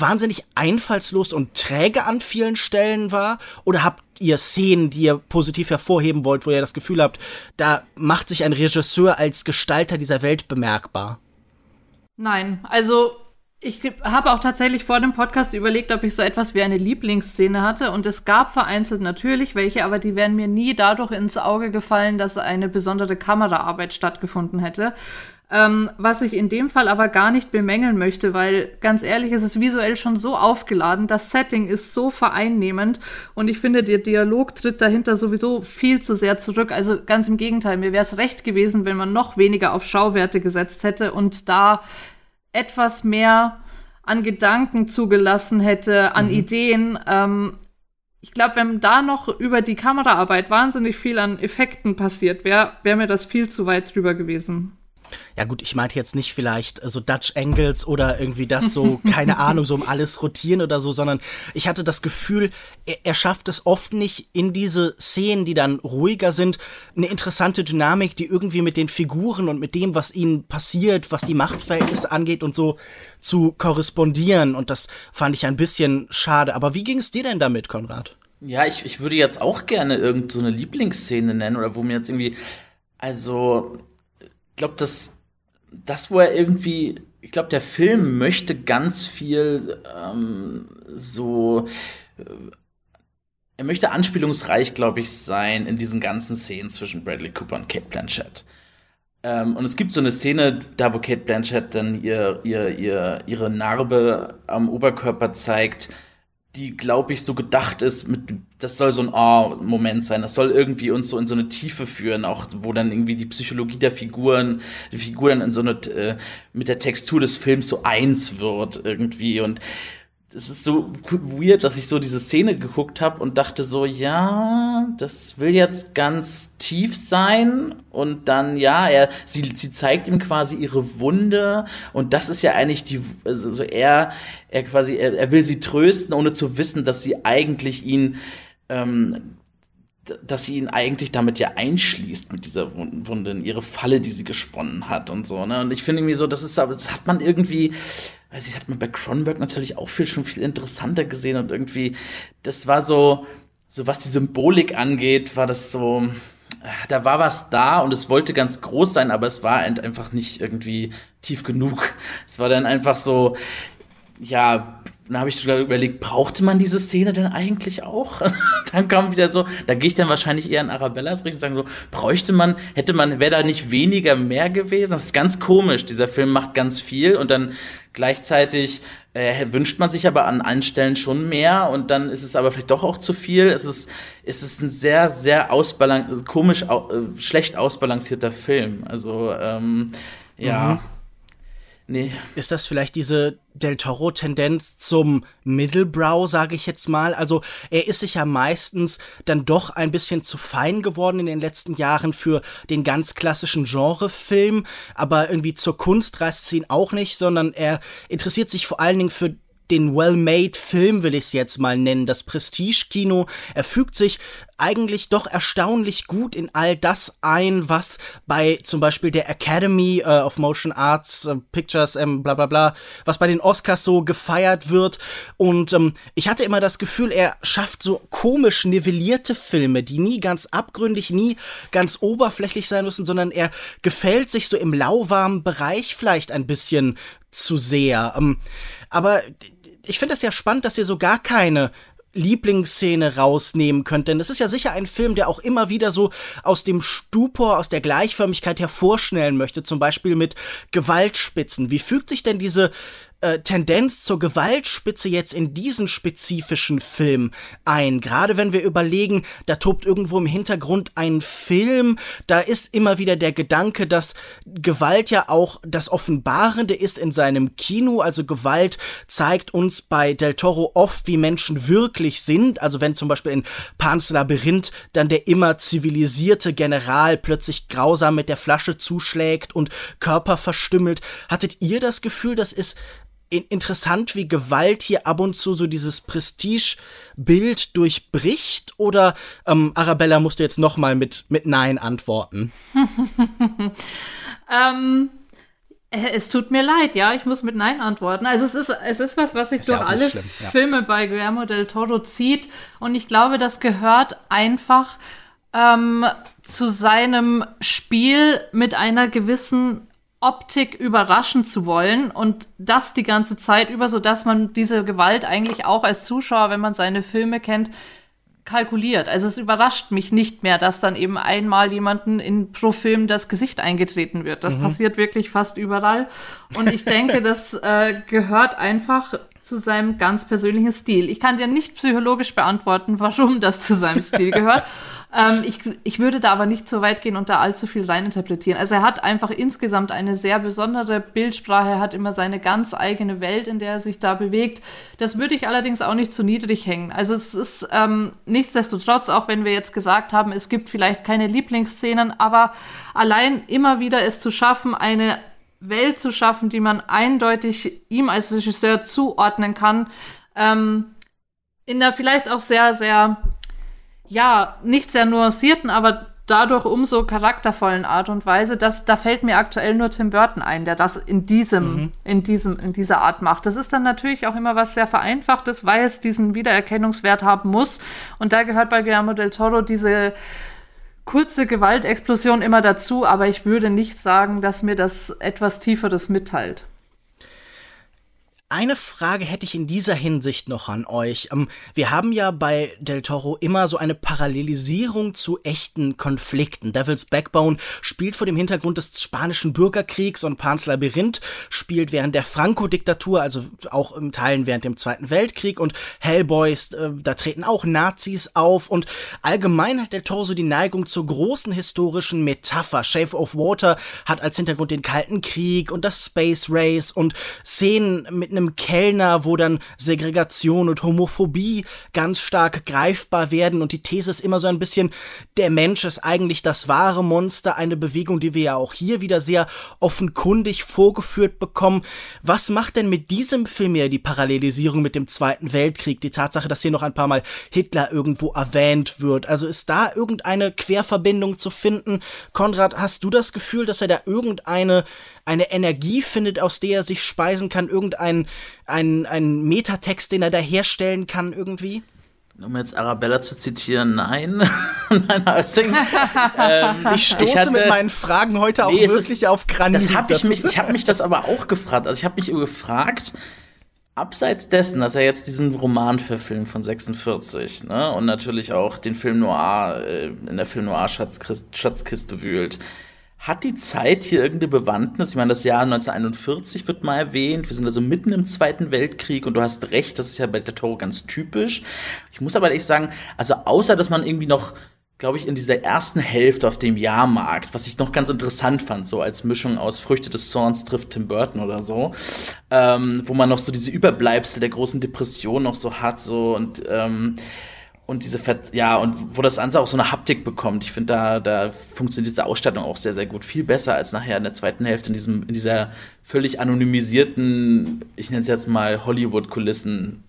wahnsinnig einfallslos und träge an vielen Stellen war? Oder habt ihr Szenen, die ihr positiv hervorheben wollt, wo ihr das Gefühl habt, da macht sich ein Regisseur als Gestalter dieser Welt bemerkbar? Nein, also ich habe auch tatsächlich vor dem Podcast überlegt, ob ich so etwas wie eine Lieblingsszene hatte. Und es gab vereinzelt natürlich welche, aber die wären mir nie dadurch ins Auge gefallen, dass eine besondere Kameraarbeit stattgefunden hätte. Ähm, was ich in dem Fall aber gar nicht bemängeln möchte, weil ganz ehrlich, es ist visuell schon so aufgeladen, das Setting ist so vereinnehmend und ich finde, der Dialog tritt dahinter sowieso viel zu sehr zurück. Also ganz im Gegenteil, mir wäre es recht gewesen, wenn man noch weniger auf Schauwerte gesetzt hätte und da etwas mehr an Gedanken zugelassen hätte, an mhm. Ideen. Ähm, ich glaube, wenn da noch über die Kameraarbeit wahnsinnig viel an Effekten passiert wäre, wäre mir das viel zu weit drüber gewesen. Ja gut, ich meinte jetzt nicht vielleicht so Dutch Angles oder irgendwie das so, <laughs> keine Ahnung, so um alles rotieren oder so, sondern ich hatte das Gefühl, er, er schafft es oft nicht in diese Szenen, die dann ruhiger sind, eine interessante Dynamik, die irgendwie mit den Figuren und mit dem, was ihnen passiert, was die Machtverhältnisse angeht und so zu korrespondieren. Und das fand ich ein bisschen schade. Aber wie ging es dir denn damit, Konrad? Ja, ich, ich würde jetzt auch gerne irgendeine so Lieblingsszene nennen oder wo mir jetzt irgendwie, also, glaube, das, das, wo er irgendwie, ich glaube, der Film möchte ganz viel ähm, so, äh, er möchte anspielungsreich, glaube ich, sein in diesen ganzen Szenen zwischen Bradley Cooper und Kate Blanchett. Ähm, und es gibt so eine Szene, da wo Kate Blanchett dann ihr, ihr, ihr, ihre Narbe am Oberkörper zeigt, die, glaube ich, so gedacht ist, mit, das soll so ein Oh-Moment sein. Das soll irgendwie uns so in so eine Tiefe führen, auch wo dann irgendwie die Psychologie der Figuren, die Figur dann in so eine, äh, mit der Textur des Films so eins wird irgendwie. Und es ist so weird, dass ich so diese Szene geguckt habe und dachte so, ja, das will jetzt ganz tief sein und dann ja, er sie sie zeigt ihm quasi ihre Wunde und das ist ja eigentlich die also er er quasi er, er will sie trösten, ohne zu wissen, dass sie eigentlich ihn ähm, dass sie ihn eigentlich damit ja einschließt mit dieser Wunde, in ihre Falle, die sie gesponnen hat und so, ne? Und ich finde irgendwie so, das ist aber, das hat man irgendwie, weiß ich, hat man bei Cronenberg natürlich auch viel, schon viel interessanter gesehen und irgendwie, das war so, so was die Symbolik angeht, war das so, da war was da und es wollte ganz groß sein, aber es war einfach nicht irgendwie tief genug. Es war dann einfach so, ja, dann habe ich sogar überlegt, brauchte man diese Szene denn eigentlich auch? <laughs> dann kam wieder so, da gehe ich dann wahrscheinlich eher in Arabellas Richtung und sagen so, bräuchte man, hätte man, wäre da nicht weniger mehr gewesen? Das ist ganz komisch. Dieser Film macht ganz viel und dann gleichzeitig äh, wünscht man sich aber an allen Stellen schon mehr und dann ist es aber vielleicht doch auch zu viel. Es ist, es ist ein sehr, sehr ausbalan komisch, au äh, schlecht ausbalancierter Film. Also, ähm, ja. Mhm. Nee. Ist das vielleicht diese Del Toro-Tendenz zum Middlebrow, sage ich jetzt mal? Also er ist sich ja meistens dann doch ein bisschen zu fein geworden in den letzten Jahren für den ganz klassischen Genrefilm, aber irgendwie zur Kunst reißt es ihn auch nicht, sondern er interessiert sich vor allen Dingen für den well-made Film, will ich es jetzt mal nennen, das Prestige-Kino. Er fügt sich eigentlich doch erstaunlich gut in all das ein, was bei zum Beispiel der Academy äh, of Motion Arts äh, Pictures, ähm, bla bla bla, was bei den Oscars so gefeiert wird. Und ähm, ich hatte immer das Gefühl, er schafft so komisch nivellierte Filme, die nie ganz abgründig, nie ganz oberflächlich sein müssen, sondern er gefällt sich so im lauwarmen Bereich vielleicht ein bisschen zu sehr. Ähm, aber ich finde es ja spannend, dass ihr so gar keine Lieblingsszene rausnehmen könnt, denn es ist ja sicher ein Film, der auch immer wieder so aus dem Stupor, aus der Gleichförmigkeit hervorschnellen möchte, zum Beispiel mit Gewaltspitzen. Wie fügt sich denn diese äh, Tendenz zur Gewaltspitze jetzt in diesen spezifischen Film ein. Gerade wenn wir überlegen, da tobt irgendwo im Hintergrund ein Film, da ist immer wieder der Gedanke, dass Gewalt ja auch das Offenbarende ist in seinem Kino. Also Gewalt zeigt uns bei Del Toro oft, wie Menschen wirklich sind. Also wenn zum Beispiel in Pans Labyrinth dann der immer zivilisierte General plötzlich grausam mit der Flasche zuschlägt und Körper verstümmelt. Hattet ihr das Gefühl, das ist interessant, wie Gewalt hier ab und zu so dieses Prestige-Bild durchbricht? Oder ähm, Arabella musst du jetzt noch mal mit, mit Nein antworten? <laughs> ähm, äh, es tut mir leid, ja, ich muss mit Nein antworten. Also es ist, es ist was, was sich durch ja alle ja. Filme bei Guillermo del Toro zieht. Und ich glaube, das gehört einfach ähm, zu seinem Spiel mit einer gewissen Optik überraschen zu wollen und das die ganze Zeit über, so dass man diese Gewalt eigentlich auch als Zuschauer, wenn man seine Filme kennt, kalkuliert. Also es überrascht mich nicht mehr, dass dann eben einmal jemanden in pro Film das Gesicht eingetreten wird. Das mhm. passiert wirklich fast überall. Und ich denke, das <laughs> äh, gehört einfach zu seinem ganz persönlichen Stil. Ich kann dir nicht psychologisch beantworten, warum das zu seinem Stil gehört. <laughs> Ähm, ich, ich würde da aber nicht so weit gehen und da allzu viel reininterpretieren. Also er hat einfach insgesamt eine sehr besondere Bildsprache, er hat immer seine ganz eigene Welt, in der er sich da bewegt. Das würde ich allerdings auch nicht zu niedrig hängen. Also es ist ähm, nichtsdestotrotz, auch wenn wir jetzt gesagt haben, es gibt vielleicht keine Lieblingsszenen, aber allein immer wieder es zu schaffen, eine Welt zu schaffen, die man eindeutig ihm als Regisseur zuordnen kann, ähm, in der vielleicht auch sehr, sehr, ja, nicht sehr nuancierten, aber dadurch umso charaktervollen Art und Weise, dass da fällt mir aktuell nur Tim Burton ein, der das in diesem, mhm. in diesem, in dieser Art macht. Das ist dann natürlich auch immer was sehr Vereinfachtes, weil es diesen Wiedererkennungswert haben muss. Und da gehört bei Guillermo del Toro diese kurze Gewaltexplosion immer dazu, aber ich würde nicht sagen, dass mir das etwas Tieferes mitteilt. Eine Frage hätte ich in dieser Hinsicht noch an euch. Ähm, wir haben ja bei Del Toro immer so eine Parallelisierung zu echten Konflikten. Devil's Backbone spielt vor dem Hintergrund des spanischen Bürgerkriegs und Pans Labyrinth spielt während der Franco-Diktatur, also auch im Teilen während dem Zweiten Weltkrieg und Hellboys, äh, da treten auch Nazis auf und allgemein hat Del Toro so die Neigung zur großen historischen Metapher. Shape of Water hat als Hintergrund den Kalten Krieg und das Space Race und Szenen mit einem Kellner, wo dann Segregation und Homophobie ganz stark greifbar werden und die These ist immer so ein bisschen, der Mensch ist eigentlich das wahre Monster, eine Bewegung, die wir ja auch hier wieder sehr offenkundig vorgeführt bekommen. Was macht denn mit diesem Film ja die Parallelisierung mit dem Zweiten Weltkrieg, die Tatsache, dass hier noch ein paar Mal Hitler irgendwo erwähnt wird? Also ist da irgendeine Querverbindung zu finden? Konrad, hast du das Gefühl, dass er da irgendeine eine Energie findet, aus der er sich speisen kann, irgendein ein, ein Metatext, den er da herstellen kann irgendwie? Um jetzt Arabella zu zitieren, nein. <laughs> nein also, ähm, ich stoße ich hatte, mit meinen Fragen heute auch nee, wirklich ist, auf Granit. Das hab ich mich, <laughs> ich habe mich das aber auch gefragt. Also ich habe mich gefragt, abseits dessen, dass er jetzt diesen Roman verfilmt von 46, ne, und natürlich auch den Film Noir äh, in der Film Noir Schatzkiste wühlt, hat die Zeit hier irgendeine Bewandtnis? Ich meine, das Jahr 1941 wird mal erwähnt. Wir sind also mitten im Zweiten Weltkrieg und du hast recht, das ist ja bei der Toro ganz typisch. Ich muss aber ehrlich sagen, also außer, dass man irgendwie noch glaube ich, in dieser ersten Hälfte auf dem Jahrmarkt, was ich noch ganz interessant fand, so als Mischung aus Früchte des Zorns trifft Tim Burton oder so, ähm, wo man noch so diese Überbleibsel der großen Depression noch so hat, so und ähm, und diese Ver ja und wo das Ganze auch so eine Haptik bekommt. Ich finde da da funktioniert diese Ausstattung auch sehr sehr gut, viel besser als nachher in der zweiten Hälfte in diesem in dieser völlig anonymisierten, ich nenne es jetzt mal Hollywood Kulissen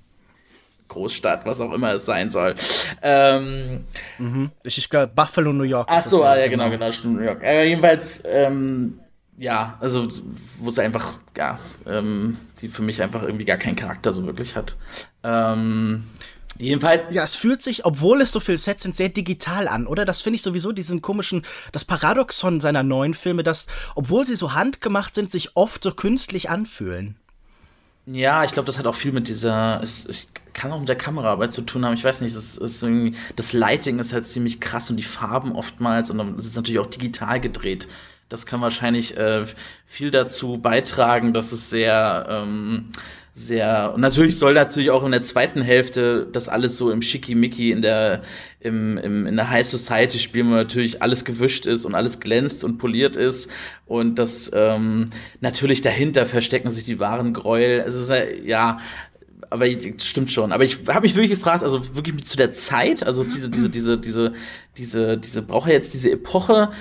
Großstadt, was auch immer es sein soll. Ähm, mhm. Ich, ich glaube Buffalo, New York. Ach so, ja, ja, genau, genau, stimmt New York. Äh, jedenfalls ähm, ja, also wo es einfach, ja, ähm, die für mich einfach irgendwie gar keinen Charakter so wirklich hat. Ähm, Jedenfalls. Ja, es fühlt sich, obwohl es so viele Sets sind, sehr digital an, oder? Das finde ich sowieso diesen komischen, das Paradoxon seiner neuen Filme, dass, obwohl sie so handgemacht sind, sich oft so künstlich anfühlen. Ja, ich glaube, das hat auch viel mit dieser, es, es kann auch mit der Kameraarbeit zu tun haben. Ich weiß nicht, es ist irgendwie, das Lighting ist halt ziemlich krass und die Farben oftmals und dann ist es natürlich auch digital gedreht. Das kann wahrscheinlich äh, viel dazu beitragen, dass es sehr ähm, sehr und natürlich soll natürlich auch in der zweiten Hälfte das alles so im Schickimicki in der im, im in der High Society spielen, wo natürlich alles gewischt ist und alles glänzt und poliert ist und das ähm, natürlich dahinter verstecken sich die wahren Gräuel. Es ist ja aber stimmt schon. Aber ich habe mich wirklich gefragt, also wirklich zu der Zeit, also diese, diese, diese, diese, diese, diese, braucht er jetzt diese Epoche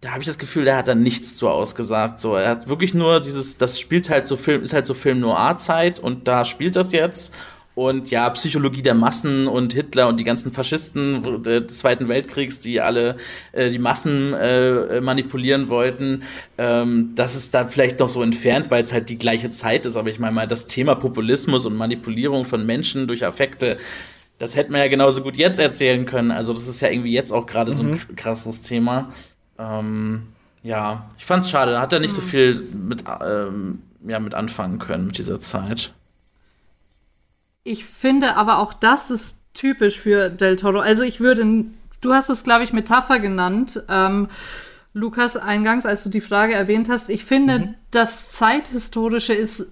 da habe ich das Gefühl, der hat da nichts zu ausgesagt. So, er hat wirklich nur dieses, das spielt halt so Film, ist halt so Film Noir-Zeit und da spielt das jetzt. Und ja, Psychologie der Massen und Hitler und die ganzen Faschisten des Zweiten Weltkriegs, die alle äh, die Massen äh, manipulieren wollten, ähm, das ist da vielleicht noch so entfernt, weil es halt die gleiche Zeit ist. Aber ich meine mal, das Thema Populismus und Manipulierung von Menschen durch Affekte, das hätte man ja genauso gut jetzt erzählen können. Also das ist ja irgendwie jetzt auch gerade mhm. so ein mhm. krasses Thema. Ähm, ja, ich fand's schade. Da hat er nicht mhm. so viel mit, ähm, ja, mit anfangen können mit dieser Zeit. Ich finde aber auch das ist typisch für Del Toro. Also ich würde, du hast es, glaube ich, Metapher genannt, ähm, Lukas, eingangs, als du die Frage erwähnt hast. Ich finde, mhm. das Zeithistorische ist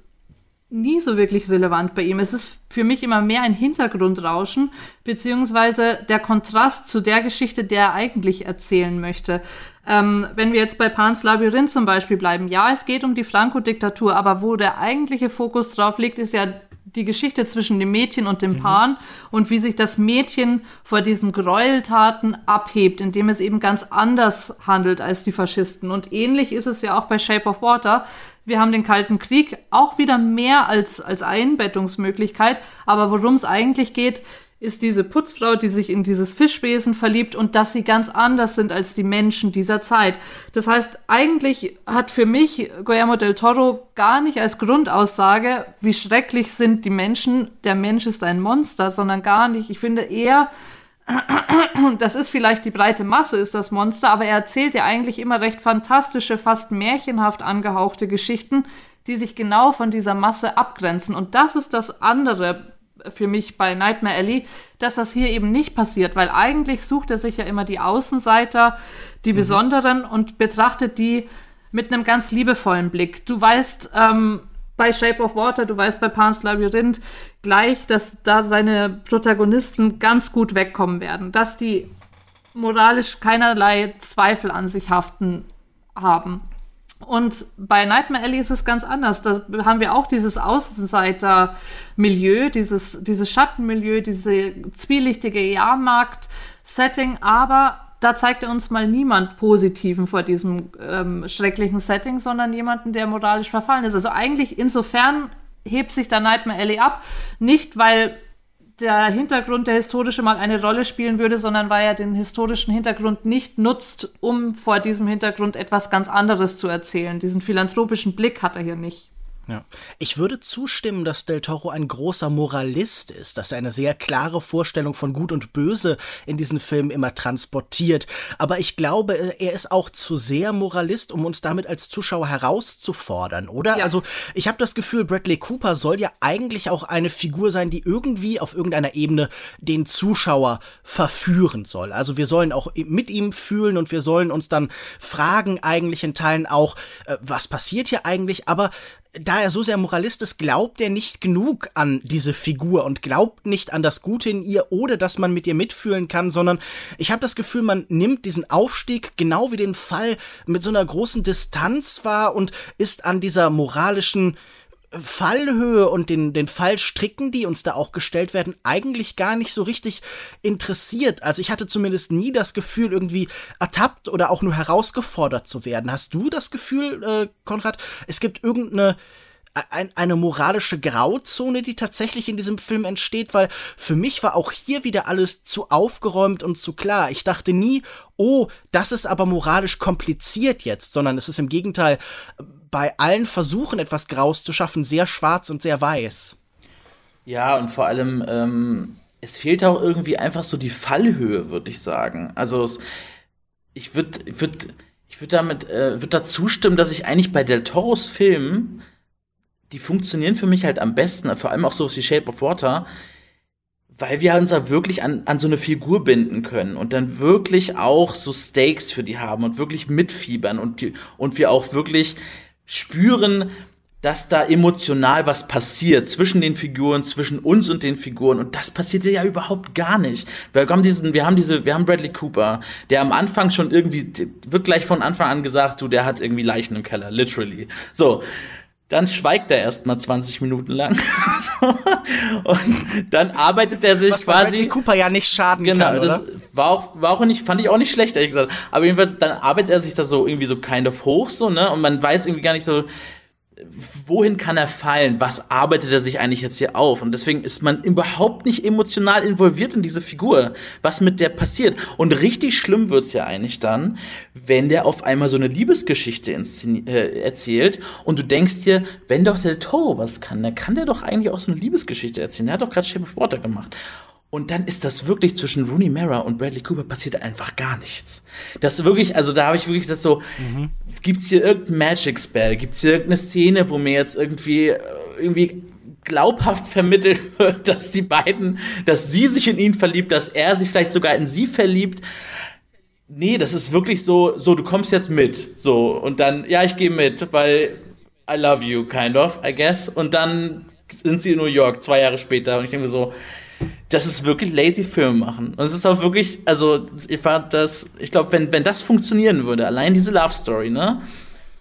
nie so wirklich relevant bei ihm. Es ist für mich immer mehr ein Hintergrundrauschen, beziehungsweise der Kontrast zu der Geschichte, der er eigentlich erzählen möchte. Ähm, wenn wir jetzt bei Pans Labyrinth zum Beispiel bleiben, ja, es geht um die Franco-Diktatur, aber wo der eigentliche Fokus drauf liegt, ist ja die Geschichte zwischen dem Mädchen und dem mhm. Pan und wie sich das Mädchen vor diesen Gräueltaten abhebt, indem es eben ganz anders handelt als die Faschisten. Und ähnlich ist es ja auch bei Shape of Water. Wir haben den Kalten Krieg auch wieder mehr als, als Einbettungsmöglichkeit, aber worum es eigentlich geht, ist diese Putzfrau, die sich in dieses Fischwesen verliebt und dass sie ganz anders sind als die Menschen dieser Zeit. Das heißt, eigentlich hat für mich Guillermo del Toro gar nicht als Grundaussage, wie schrecklich sind die Menschen, der Mensch ist ein Monster, sondern gar nicht. Ich finde eher, <clears throat> das ist vielleicht die breite Masse, ist das Monster, aber er erzählt ja eigentlich immer recht fantastische, fast märchenhaft angehauchte Geschichten, die sich genau von dieser Masse abgrenzen. Und das ist das andere für mich bei Nightmare Alley, dass das hier eben nicht passiert, weil eigentlich sucht er sich ja immer die Außenseiter, die mhm. Besonderen und betrachtet die mit einem ganz liebevollen Blick. Du weißt ähm, bei Shape of Water, du weißt bei Pan's Labyrinth gleich, dass da seine Protagonisten ganz gut wegkommen werden, dass die moralisch keinerlei Zweifel an sich haften haben. Und bei Nightmare Alley ist es ganz anders. Da haben wir auch dieses Außenseiter-Milieu, dieses, dieses Schattenmilieu, diese zwielichtige Jahrmarkt-Setting, aber da zeigt er uns mal niemand Positiven vor diesem ähm, schrecklichen Setting, sondern jemanden, der moralisch verfallen ist. Also eigentlich insofern hebt sich da Nightmare Alley ab. Nicht, weil der Hintergrund, der historische, mal eine Rolle spielen würde, sondern weil er den historischen Hintergrund nicht nutzt, um vor diesem Hintergrund etwas ganz anderes zu erzählen. Diesen philanthropischen Blick hat er hier nicht. Ja. Ich würde zustimmen, dass Del Toro ein großer Moralist ist, dass er eine sehr klare Vorstellung von Gut und Böse in diesen Filmen immer transportiert. Aber ich glaube, er ist auch zu sehr Moralist, um uns damit als Zuschauer herauszufordern, oder? Ja. Also ich habe das Gefühl, Bradley Cooper soll ja eigentlich auch eine Figur sein, die irgendwie auf irgendeiner Ebene den Zuschauer verführen soll. Also wir sollen auch mit ihm fühlen und wir sollen uns dann fragen, eigentlich in Teilen auch, äh, was passiert hier eigentlich? Aber da er so sehr Moralist ist, glaubt er nicht genug an diese Figur und glaubt nicht an das Gute in ihr oder dass man mit ihr mitfühlen kann, sondern ich habe das Gefühl, man nimmt diesen Aufstieg genau wie den Fall mit so einer großen Distanz wahr und ist an dieser moralischen Fallhöhe und den, den Fallstricken, die uns da auch gestellt werden, eigentlich gar nicht so richtig interessiert. Also ich hatte zumindest nie das Gefühl, irgendwie ertappt oder auch nur herausgefordert zu werden. Hast du das Gefühl, äh, Konrad, es gibt irgendeine ein, eine moralische Grauzone, die tatsächlich in diesem Film entsteht, weil für mich war auch hier wieder alles zu aufgeräumt und zu klar. Ich dachte nie, oh, das ist aber moralisch kompliziert jetzt, sondern es ist im Gegenteil bei allen Versuchen, etwas Graus zu schaffen, sehr schwarz und sehr weiß. Ja, und vor allem, ähm, es fehlt auch irgendwie einfach so die Fallhöhe, würde ich sagen. Also, es, ich würde ich würd, ich würd damit äh, würd dazu stimmen, dass ich eigentlich bei Del Toros Filmen, die funktionieren für mich halt am besten, vor allem auch so wie Shape of Water, weil wir uns da wirklich an, an so eine Figur binden können und dann wirklich auch so Stakes für die haben und wirklich mitfiebern und, die, und wir auch wirklich spüren, dass da emotional was passiert zwischen den Figuren, zwischen uns und den Figuren. Und das passierte ja überhaupt gar nicht. Wir haben diesen, wir haben diese, wir haben Bradley Cooper, der am Anfang schon irgendwie, wird gleich von Anfang an gesagt, du, der hat irgendwie Leichen im Keller, literally. So. Dann schweigt er erst mal 20 Minuten lang. <laughs> und dann arbeitet er sich Was quasi. Bradley Cooper ja nicht schaden genau, kann. Genau, das war auch, war auch nicht, fand ich auch nicht schlecht, ehrlich gesagt. Aber jedenfalls, dann arbeitet er sich da so irgendwie so kind of hoch, so, ne? Und man weiß irgendwie gar nicht so, wohin kann er fallen? Was arbeitet er sich eigentlich jetzt hier auf? Und deswegen ist man überhaupt nicht emotional involviert in diese Figur, was mit der passiert. Und richtig schlimm wird's ja eigentlich dann, wenn der auf einmal so eine Liebesgeschichte äh, erzählt und du denkst dir, wenn doch der Toro was kann, dann kann der doch eigentlich auch so eine Liebesgeschichte erzählen. Der hat doch gerade Shape of Water gemacht. Und dann ist das wirklich zwischen Rooney Mara und Bradley Cooper passiert einfach gar nichts. Das wirklich, also da habe ich wirklich gesagt so, mhm. gibt's hier irgendein Magic Spell? Gibt's hier irgendeine Szene, wo mir jetzt irgendwie, äh, irgendwie glaubhaft vermittelt <laughs> wird, dass die beiden, dass sie sich in ihn verliebt, dass er sich vielleicht sogar in sie verliebt? Nee, das ist wirklich so, so, du kommst jetzt mit. So, und dann, ja, ich gehe mit, weil I love you, kind of, I guess. Und dann sind sie in New York, zwei Jahre später. Und ich denke so, das ist wirklich lazy Film machen. Und es ist auch wirklich, also ich fand das, ich glaube, wenn, wenn das funktionieren würde, allein diese Love Story, ne?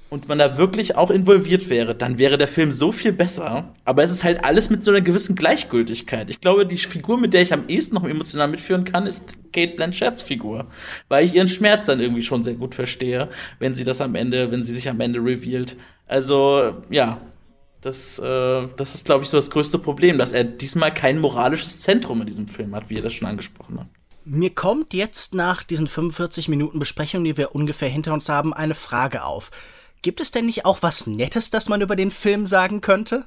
Und man da wirklich auch involviert wäre, dann wäre der Film so viel besser. Aber es ist halt alles mit so einer gewissen Gleichgültigkeit. Ich glaube, die Figur, mit der ich am ehesten noch emotional mitführen kann, ist Kate Blanchetts Figur. Weil ich ihren Schmerz dann irgendwie schon sehr gut verstehe, wenn sie das am Ende, wenn sie sich am Ende revealed. Also, ja, das, äh, das ist, glaube ich, so das größte Problem, dass er diesmal kein moralisches Zentrum in diesem Film hat, wie er das schon angesprochen hat. Mir kommt jetzt nach diesen 45 Minuten Besprechung, die wir ungefähr hinter uns haben, eine Frage auf. Gibt es denn nicht auch was Nettes, das man über den Film sagen könnte?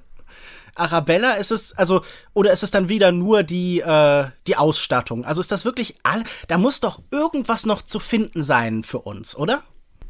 Arabella ist es, also, oder ist es dann wieder nur die, äh, die Ausstattung? Also ist das wirklich all, da muss doch irgendwas noch zu finden sein für uns, oder?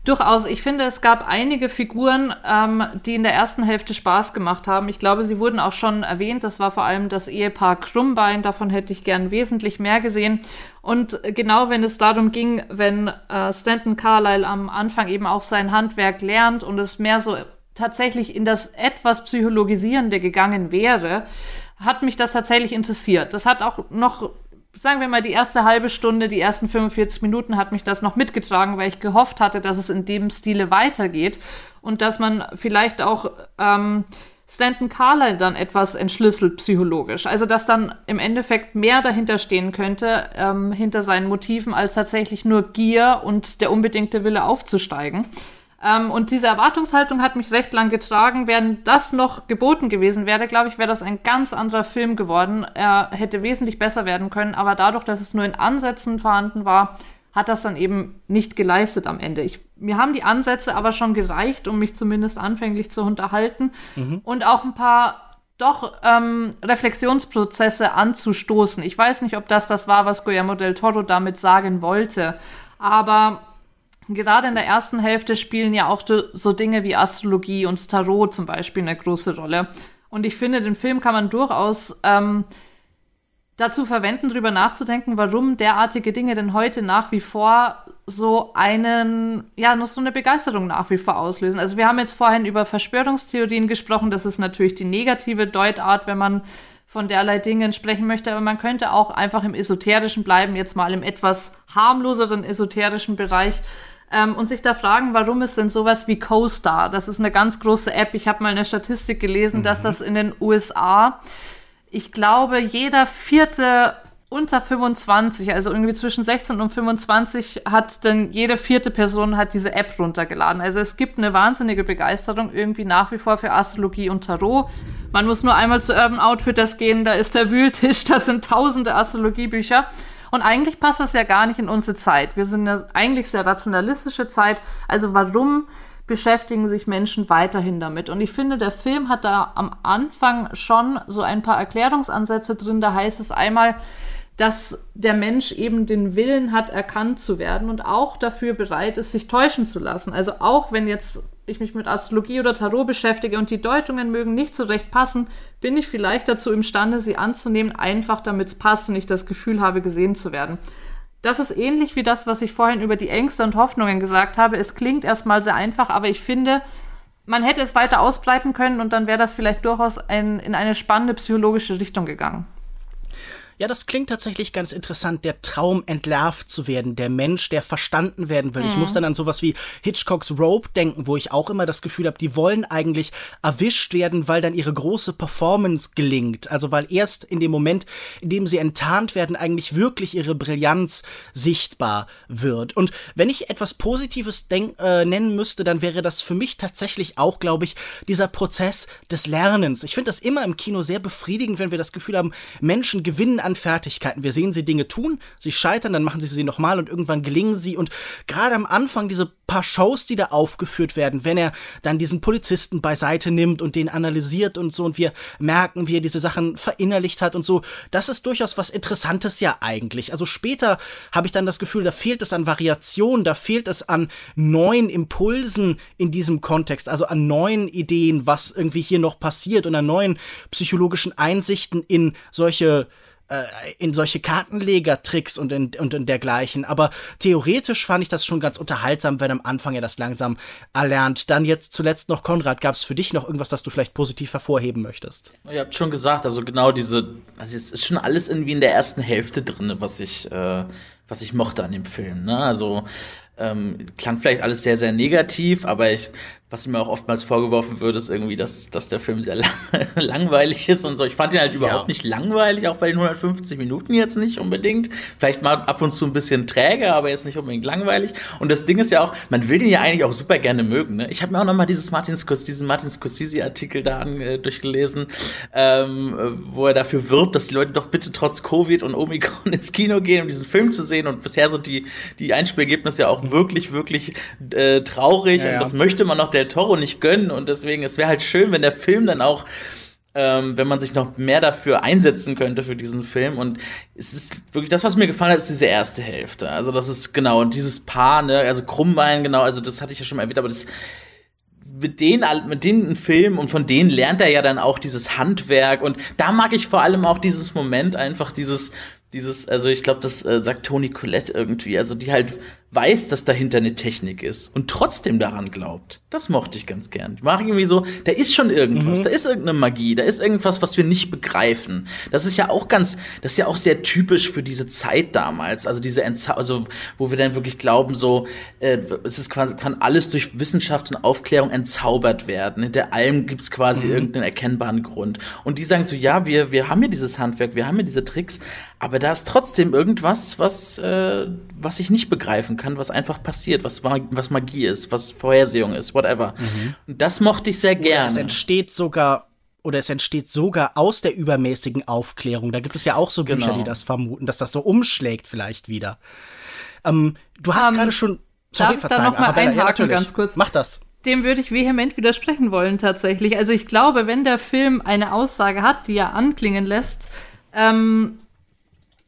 Durchaus. Ich finde, es gab einige Figuren, ähm, die in der ersten Hälfte Spaß gemacht haben. Ich glaube, sie wurden auch schon erwähnt. Das war vor allem das Ehepaar Krummbein. Davon hätte ich gern wesentlich mehr gesehen. Und genau wenn es darum ging, wenn äh, Stanton Carlyle am Anfang eben auch sein Handwerk lernt und es mehr so tatsächlich in das etwas Psychologisierende gegangen wäre, hat mich das tatsächlich interessiert. Das hat auch noch sagen wir mal, die erste halbe Stunde, die ersten 45 Minuten hat mich das noch mitgetragen, weil ich gehofft hatte, dass es in dem Stile weitergeht und dass man vielleicht auch ähm, Stanton Carlyle dann etwas entschlüsselt psychologisch. Also dass dann im Endeffekt mehr dahinter stehen könnte, ähm, hinter seinen Motiven, als tatsächlich nur Gier und der unbedingte Wille aufzusteigen. Ähm, und diese Erwartungshaltung hat mich recht lang getragen. Während das noch geboten gewesen wäre, glaube ich, wäre das ein ganz anderer Film geworden. Er hätte wesentlich besser werden können, aber dadurch, dass es nur in Ansätzen vorhanden war, hat das dann eben nicht geleistet am Ende. Ich, mir haben die Ansätze aber schon gereicht, um mich zumindest anfänglich zu unterhalten mhm. und auch ein paar doch ähm, Reflexionsprozesse anzustoßen. Ich weiß nicht, ob das das war, was Guillermo del Toro damit sagen wollte, aber Gerade in der ersten Hälfte spielen ja auch so Dinge wie Astrologie und Tarot zum Beispiel eine große Rolle. Und ich finde, den Film kann man durchaus ähm, dazu verwenden, darüber nachzudenken, warum derartige Dinge denn heute nach wie vor so einen, ja, nur so eine Begeisterung nach wie vor auslösen. Also wir haben jetzt vorhin über Verschwörungstheorien gesprochen. Das ist natürlich die negative Deutart, wenn man von derlei Dingen sprechen möchte, aber man könnte auch einfach im Esoterischen bleiben, jetzt mal im etwas harmloseren esoterischen Bereich ähm, und sich da fragen, warum ist denn sowas wie CoStar? Das ist eine ganz große App. Ich habe mal eine Statistik gelesen, mhm. dass das in den USA, ich glaube, jeder vierte unter 25, also irgendwie zwischen 16 und 25, hat denn jede vierte Person hat diese App runtergeladen. Also es gibt eine wahnsinnige Begeisterung irgendwie nach wie vor für Astrologie und Tarot. Man muss nur einmal zu Urban Outfitters gehen, da ist der Wühltisch, da sind tausende Astrologiebücher. Und eigentlich passt das ja gar nicht in unsere Zeit. Wir sind ja eigentlich sehr rationalistische Zeit. Also warum beschäftigen sich Menschen weiterhin damit? Und ich finde, der Film hat da am Anfang schon so ein paar Erklärungsansätze drin. Da heißt es einmal, dass der Mensch eben den Willen hat, erkannt zu werden und auch dafür bereit ist, sich täuschen zu lassen. Also auch wenn jetzt ich mich mit Astrologie oder Tarot beschäftige und die Deutungen mögen nicht so recht passen, bin ich vielleicht dazu imstande, sie anzunehmen, einfach damit es passt und ich das Gefühl habe, gesehen zu werden. Das ist ähnlich wie das, was ich vorhin über die Ängste und Hoffnungen gesagt habe. Es klingt erstmal sehr einfach, aber ich finde, man hätte es weiter ausbreiten können und dann wäre das vielleicht durchaus ein, in eine spannende psychologische Richtung gegangen. Ja, das klingt tatsächlich ganz interessant, der Traum entlarvt zu werden, der Mensch, der verstanden werden will. Mhm. Ich muss dann an sowas wie Hitchcocks Rope denken, wo ich auch immer das Gefühl habe, die wollen eigentlich erwischt werden, weil dann ihre große Performance gelingt. Also weil erst in dem Moment, in dem sie enttarnt werden, eigentlich wirklich ihre Brillanz sichtbar wird. Und wenn ich etwas Positives denk, äh, nennen müsste, dann wäre das für mich tatsächlich auch, glaube ich, dieser Prozess des Lernens. Ich finde das immer im Kino sehr befriedigend, wenn wir das Gefühl haben, Menschen gewinnen an Fertigkeiten. Wir sehen sie Dinge tun, sie scheitern, dann machen sie sie nochmal und irgendwann gelingen sie. Und gerade am Anfang diese paar Shows, die da aufgeführt werden, wenn er dann diesen Polizisten beiseite nimmt und den analysiert und so und wir merken, wie er diese Sachen verinnerlicht hat und so, das ist durchaus was Interessantes ja eigentlich. Also später habe ich dann das Gefühl, da fehlt es an Variation, da fehlt es an neuen Impulsen in diesem Kontext, also an neuen Ideen, was irgendwie hier noch passiert und an neuen psychologischen Einsichten in solche äh, in solche Kartenleger-Tricks und in, und in dergleichen. Aber theoretisch fand ich das schon ganz unterhaltsam, wenn am Anfang er das langsam erlernt. Dann jetzt zuletzt noch, Konrad, gab es für dich noch irgendwas, das du vielleicht positiv hervorheben möchtest? Ihr habt schon gesagt, also genau diese, also es ist schon alles irgendwie in der ersten Hälfte drin, was ich, äh, was ich mochte an dem Film. Ne? Also ähm, klang vielleicht alles sehr, sehr negativ, aber ich was mir auch oftmals vorgeworfen wird, ist irgendwie, dass, dass der Film sehr lang, <laughs> langweilig ist und so. Ich fand ihn halt überhaupt ja. nicht langweilig, auch bei den 150 Minuten jetzt nicht unbedingt. Vielleicht mal ab und zu ein bisschen träge, aber jetzt nicht unbedingt langweilig. Und das Ding ist ja auch, man will den ja eigentlich auch super gerne mögen. Ne? Ich habe mir auch noch mal dieses Martin Scorsese, diesen Martin Scorsese-Artikel da äh, durchgelesen, ähm, wo er dafür wirbt, dass die Leute doch bitte trotz Covid und Omikron <laughs> ins Kino gehen, um diesen Film zu sehen. Und bisher sind die, die Einspielergebnisse ja auch wirklich, wirklich äh, traurig. Ja, und das möchte man noch Del Toro nicht gönnen und deswegen, es wäre halt schön, wenn der Film dann auch ähm, wenn man sich noch mehr dafür einsetzen könnte für diesen Film. Und es ist wirklich das, was mir gefallen hat, ist diese erste Hälfte. Also das ist genau und dieses Paar, ne, also Krummbein, genau, also das hatte ich ja schon mal erwähnt, aber das mit denen, mit denen Film und von denen lernt er ja dann auch dieses Handwerk und da mag ich vor allem auch dieses Moment einfach dieses dieses, also ich glaube, das äh, sagt Toni Collette irgendwie, also die halt weiß, dass dahinter eine Technik ist und trotzdem daran glaubt. Das mochte ich ganz gern. Ich mache irgendwie so, da ist schon irgendwas, mhm. da ist irgendeine Magie, da ist irgendwas, was wir nicht begreifen. Das ist ja auch ganz, das ist ja auch sehr typisch für diese Zeit damals, also diese Entzau also wo wir dann wirklich glauben, so äh, es ist quasi, kann alles durch Wissenschaft und Aufklärung entzaubert werden. Hinter allem gibt's quasi mhm. irgendeinen erkennbaren Grund. Und die sagen so, ja, wir wir haben ja dieses Handwerk, wir haben ja diese Tricks, aber da ist trotzdem irgendwas, was äh, was ich nicht begreifen kann, was einfach passiert, was, was Magie ist, was Vorhersehung ist, whatever. Mhm. Und das mochte ich sehr gerne. es entsteht sogar oder es entsteht sogar aus der übermäßigen Aufklärung. Da gibt es ja auch so Bücher, genau. die das vermuten, dass das so umschlägt vielleicht wieder. Ähm, du hast um, ähm, gerade schon Sorry, darf verzeihen, da noch mal einhaken, ja, ganz kurz. Mach das. Dem würde ich vehement widersprechen wollen, tatsächlich. Also ich glaube, wenn der Film eine Aussage hat, die er anklingen lässt, ähm,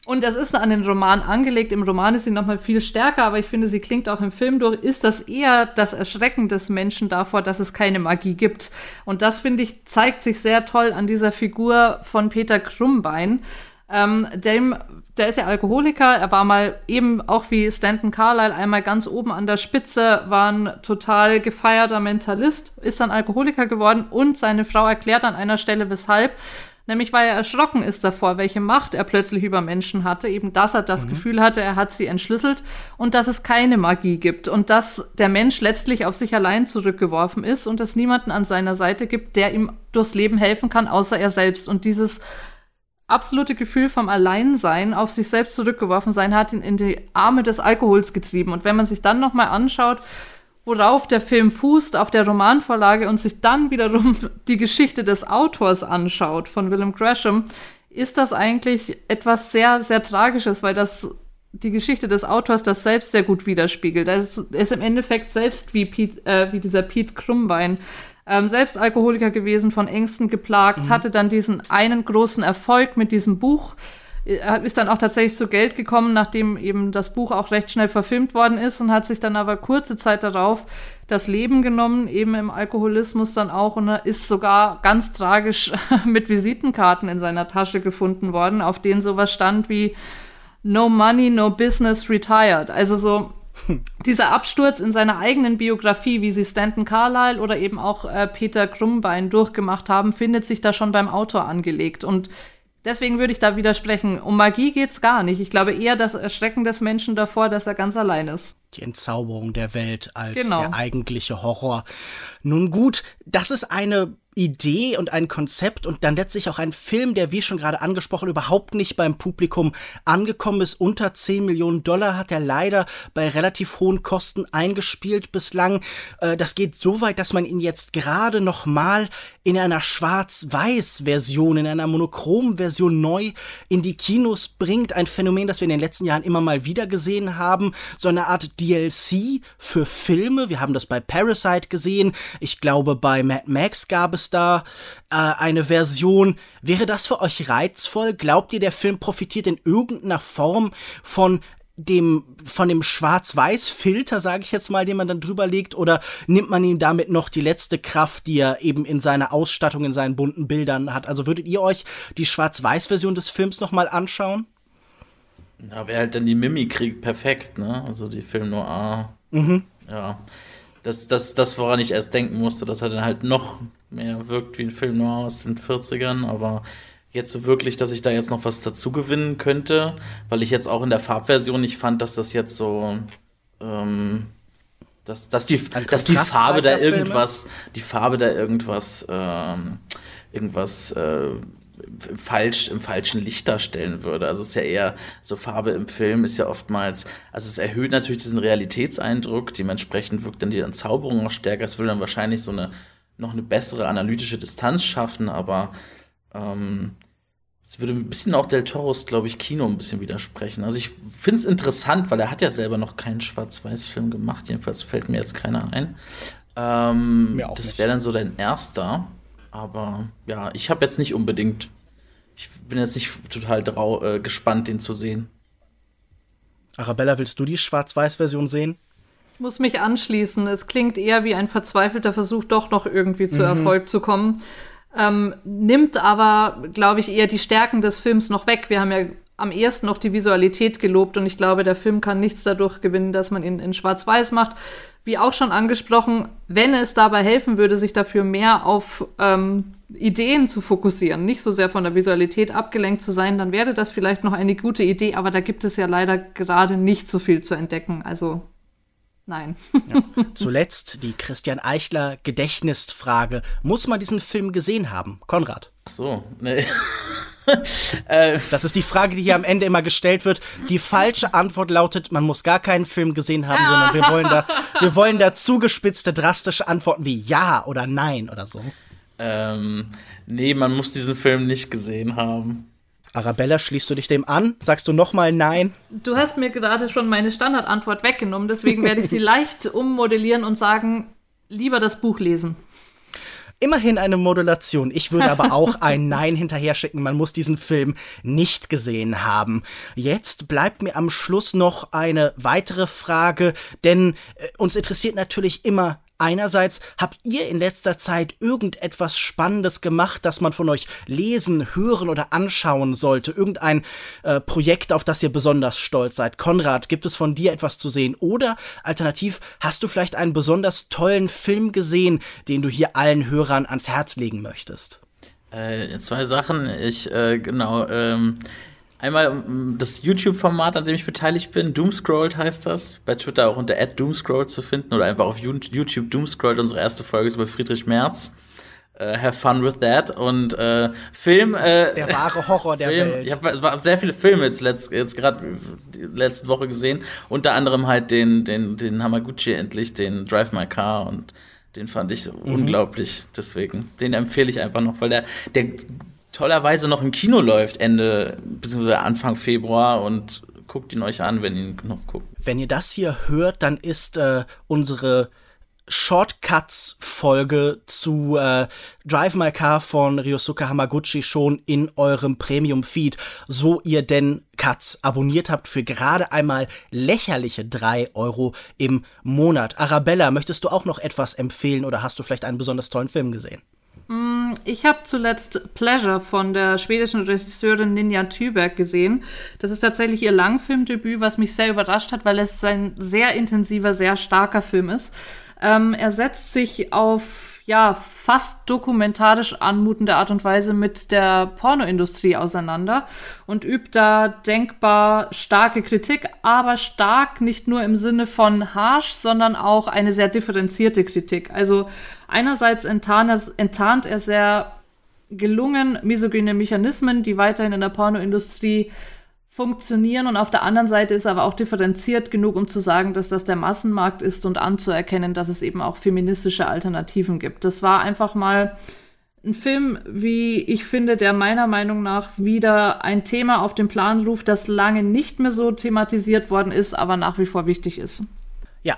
und das ist an den Roman angelegt. Im Roman ist sie noch mal viel stärker, aber ich finde, sie klingt auch im Film durch. Ist das eher das Erschrecken des Menschen davor, dass es keine Magie gibt? Und das finde ich zeigt sich sehr toll an dieser Figur von Peter Krummbein. Ähm, dem, der ist ja Alkoholiker. Er war mal eben auch wie Stanton Carlyle einmal ganz oben an der Spitze, war ein total gefeierter Mentalist, ist dann Alkoholiker geworden und seine Frau erklärt an einer Stelle, weshalb nämlich weil er erschrocken ist davor, welche Macht er plötzlich über Menschen hatte, eben dass er das mhm. Gefühl hatte, er hat sie entschlüsselt und dass es keine Magie gibt und dass der Mensch letztlich auf sich allein zurückgeworfen ist und es niemanden an seiner Seite gibt, der ihm durchs Leben helfen kann, außer er selbst. Und dieses absolute Gefühl vom Alleinsein, auf sich selbst zurückgeworfen sein, hat ihn in die Arme des Alkohols getrieben. Und wenn man sich dann noch mal anschaut, worauf der Film fußt, auf der Romanvorlage und sich dann wiederum die Geschichte des Autors anschaut, von Willem Gresham, ist das eigentlich etwas sehr, sehr Tragisches, weil das die Geschichte des Autors das selbst sehr gut widerspiegelt. Er ist, im Endeffekt selbst wie, Pete, äh, wie dieser Pete Krummbein, ähm, selbst Alkoholiker gewesen, von Ängsten geplagt, mhm. hatte dann diesen einen großen Erfolg mit diesem Buch, ist dann auch tatsächlich zu Geld gekommen, nachdem eben das Buch auch recht schnell verfilmt worden ist und hat sich dann aber kurze Zeit darauf das Leben genommen, eben im Alkoholismus dann auch und ist sogar ganz tragisch <laughs> mit Visitenkarten in seiner Tasche gefunden worden, auf denen sowas stand wie No Money, No Business, Retired. Also so <laughs> dieser Absturz in seiner eigenen Biografie, wie sie Stanton Carlyle oder eben auch äh, Peter Krummbein durchgemacht haben, findet sich da schon beim Autor angelegt und Deswegen würde ich da widersprechen. Um Magie geht's gar nicht. Ich glaube eher das Erschrecken des Menschen davor, dass er ganz allein ist. Die Entzauberung der Welt als genau. der eigentliche Horror. Nun gut, das ist eine Idee und ein Konzept und dann letztlich auch ein Film, der, wie schon gerade angesprochen, überhaupt nicht beim Publikum angekommen ist. Unter 10 Millionen Dollar hat er leider bei relativ hohen Kosten eingespielt bislang. Äh, das geht so weit, dass man ihn jetzt gerade noch mal in einer Schwarz-Weiß-Version, in einer Monochrom-Version neu in die Kinos bringt. Ein Phänomen, das wir in den letzten Jahren immer mal wieder gesehen haben. So eine Art DLC für Filme. Wir haben das bei Parasite gesehen. Ich glaube, bei Mad Max gab es da äh, eine Version. Wäre das für euch reizvoll? Glaubt ihr, der Film profitiert in irgendeiner Form von dem von dem Schwarz-Weiß-Filter, sage ich jetzt mal, den man dann drüber legt, oder nimmt man ihm damit noch die letzte Kraft, die er eben in seiner Ausstattung, in seinen bunten Bildern hat? Also würdet ihr euch die Schwarz-Weiß-Version des Films noch mal anschauen? Ja, wäre halt dann die Mimikrieg perfekt, ne? Also die Film Noir. Mhm. Ja. Das, das, das, woran ich erst denken musste, dass er dann halt noch mehr wirkt wie ein Film Noir aus den 40ern, aber jetzt so wirklich, dass ich da jetzt noch was dazu gewinnen könnte, weil ich jetzt auch in der Farbversion nicht fand, dass das jetzt so, ähm, dass, dass die, dass die Farbe da irgendwas, die Farbe da irgendwas, ähm, irgendwas äh, falsch im falschen Licht darstellen würde. Also es ist ja eher so Farbe im Film ist ja oftmals, also es erhöht natürlich diesen Realitätseindruck, dementsprechend wirkt dann die Entzauberung noch stärker. Es würde dann wahrscheinlich so eine noch eine bessere analytische Distanz schaffen, aber ähm, es würde ein bisschen auch Del Toros, glaube ich, Kino ein bisschen widersprechen. Also ich finde es interessant, weil er hat ja selber noch keinen Schwarz-Weiß-Film gemacht. Jedenfalls fällt mir jetzt keiner ein. Ähm, das wäre dann so dein erster. Aber ja, ich habe jetzt nicht unbedingt. Ich bin jetzt nicht total drau äh, gespannt, den zu sehen. Arabella, willst du die Schwarz-Weiß-Version sehen? Ich muss mich anschließen. Es klingt eher wie ein verzweifelter Versuch, doch noch irgendwie zu mhm. Erfolg zu kommen ähm, nimmt aber, glaube ich, eher die Stärken des Films noch weg. Wir haben ja am ersten noch die Visualität gelobt und ich glaube, der Film kann nichts dadurch gewinnen, dass man ihn in Schwarz-Weiß macht. Wie auch schon angesprochen, wenn es dabei helfen würde, sich dafür mehr auf ähm, Ideen zu fokussieren, nicht so sehr von der Visualität abgelenkt zu sein, dann wäre das vielleicht noch eine gute Idee, aber da gibt es ja leider gerade nicht so viel zu entdecken. Also Nein. Ja. Zuletzt die Christian Eichler Gedächtnisfrage. Muss man diesen Film gesehen haben? Konrad. Ach so, nee. <laughs> Äh. das ist die Frage, die hier am Ende immer gestellt wird. Die falsche Antwort lautet, man muss gar keinen Film gesehen haben, sondern wir wollen da, wir wollen da zugespitzte, drastische Antworten wie Ja oder Nein oder so. Ähm, nee, man muss diesen Film nicht gesehen haben. Arabella, schließt du dich dem an? Sagst du nochmal Nein? Du hast mir gerade schon meine Standardantwort weggenommen, deswegen werde ich sie leicht ummodellieren und sagen, lieber das Buch lesen. Immerhin eine Modulation. Ich würde aber auch ein Nein hinterher schicken. Man muss diesen Film nicht gesehen haben. Jetzt bleibt mir am Schluss noch eine weitere Frage, denn äh, uns interessiert natürlich immer, Einerseits habt ihr in letzter Zeit irgendetwas Spannendes gemacht, das man von euch lesen, hören oder anschauen sollte? Irgendein äh, Projekt, auf das ihr besonders stolz seid? Konrad, gibt es von dir etwas zu sehen? Oder alternativ, hast du vielleicht einen besonders tollen Film gesehen, den du hier allen Hörern ans Herz legen möchtest? Äh, zwei Sachen. Ich, äh, genau, ähm, Einmal das YouTube-Format, an dem ich beteiligt bin, Doomscrolled heißt das. Bei Twitter auch unter @doomscrolled zu finden oder einfach auf YouTube Doomscrolled. Unsere erste Folge ist über Friedrich Merz. Uh, have fun with that. Und äh, Film. Äh, der wahre Horror der Film, Welt. Ich habe hab sehr viele Filme jetzt, letzt, jetzt gerade letzte Woche gesehen. Unter anderem halt den, den, den Hamaguchi endlich, den Drive My Car und den fand ich mhm. unglaublich. Deswegen, den empfehle ich einfach noch, weil der, der tollerweise noch im Kino läuft, Ende bzw. Anfang Februar und guckt ihn euch an, wenn ihr ihn noch guckt. Wenn ihr das hier hört, dann ist äh, unsere Shortcuts-Folge zu äh, Drive My Car von Ryosuke Hamaguchi schon in eurem Premium-Feed, so ihr denn Cuts abonniert habt für gerade einmal lächerliche drei Euro im Monat. Arabella, möchtest du auch noch etwas empfehlen oder hast du vielleicht einen besonders tollen Film gesehen? Mm, ich habe zuletzt Pleasure von der schwedischen Regisseurin Ninja Thyberg gesehen. Das ist tatsächlich ihr Langfilmdebüt, was mich sehr überrascht hat, weil es ein sehr intensiver, sehr starker Film ist. Ähm, er setzt sich auf ja fast dokumentarisch anmutende Art und Weise mit der Pornoindustrie auseinander und übt da denkbar starke Kritik, aber stark nicht nur im Sinne von harsh, sondern auch eine sehr differenzierte Kritik. Also einerseits enttarnt er, sehr gelungen misogyne Mechanismen, die weiterhin in der Pornoindustrie funktionieren und auf der anderen Seite ist aber auch differenziert genug, um zu sagen, dass das der Massenmarkt ist und anzuerkennen, dass es eben auch feministische Alternativen gibt. Das war einfach mal ein Film, wie ich finde, der meiner Meinung nach wieder ein Thema auf den Plan ruft, das lange nicht mehr so thematisiert worden ist, aber nach wie vor wichtig ist. Ja,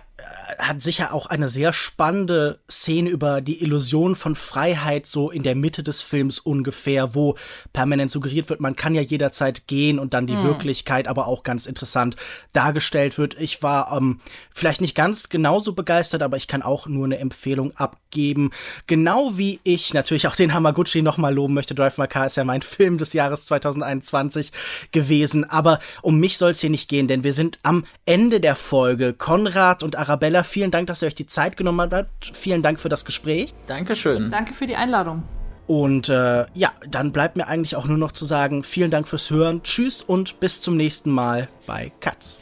hat sicher auch eine sehr spannende Szene über die Illusion von Freiheit so in der Mitte des Films ungefähr, wo permanent suggeriert wird, man kann ja jederzeit gehen und dann die mhm. Wirklichkeit aber auch ganz interessant dargestellt wird. Ich war ähm, vielleicht nicht ganz genauso begeistert, aber ich kann auch nur eine Empfehlung abgeben. Genau wie ich natürlich auch den Hamaguchi nochmal loben möchte. Drive My Car ist ja mein <laughs> Film des Jahres 2021 gewesen. Aber um mich soll es hier nicht gehen, denn wir sind am Ende der Folge. Konrad und Arabella vielen Dank, dass ihr euch die Zeit genommen habt. Vielen Dank für das Gespräch. Dankeschön. Danke für die Einladung. Und äh, ja, dann bleibt mir eigentlich auch nur noch zu sagen, vielen Dank fürs Hören. Tschüss und bis zum nächsten Mal bei Katz.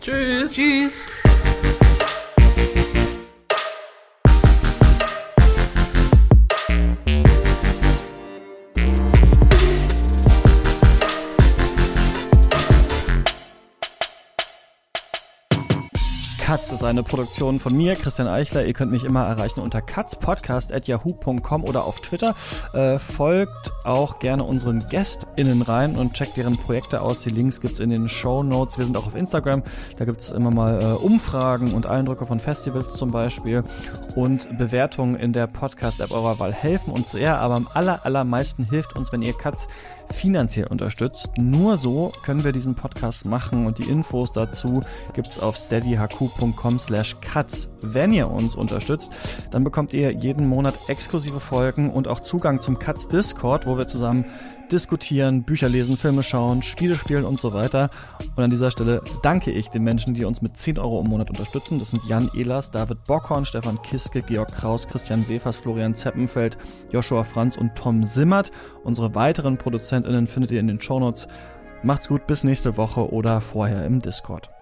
Tschüss. Tschüss. Katz ist eine Produktion von mir, Christian Eichler. Ihr könnt mich immer erreichen unter katzpodcast.yahoo.com oder auf Twitter. Äh, folgt auch gerne unseren GästInnen rein und checkt deren Projekte aus. Die Links gibt's in den Show Notes. Wir sind auch auf Instagram. Da gibt's immer mal äh, Umfragen und Eindrücke von Festivals zum Beispiel. Und Bewertungen in der Podcast-App eurer Wahl helfen uns sehr, aber am aller, allermeisten hilft uns, wenn ihr Katz finanziell unterstützt. Nur so können wir diesen Podcast machen und die Infos dazu gibt's auf steadyhq.com slash cuts. Wenn ihr uns unterstützt, dann bekommt ihr jeden Monat exklusive Folgen und auch Zugang zum Cuts Discord, wo wir zusammen diskutieren, Bücher lesen, Filme schauen, Spiele spielen und so weiter. Und an dieser Stelle danke ich den Menschen, die uns mit 10 Euro im Monat unterstützen. Das sind Jan Ehlers, David Bockhorn, Stefan Kiske, Georg Kraus, Christian Wefers, Florian Zeppenfeld, Joshua Franz und Tom Simmert. Unsere weiteren ProduzentInnen findet ihr in den Shownotes. Macht's gut, bis nächste Woche oder vorher im Discord.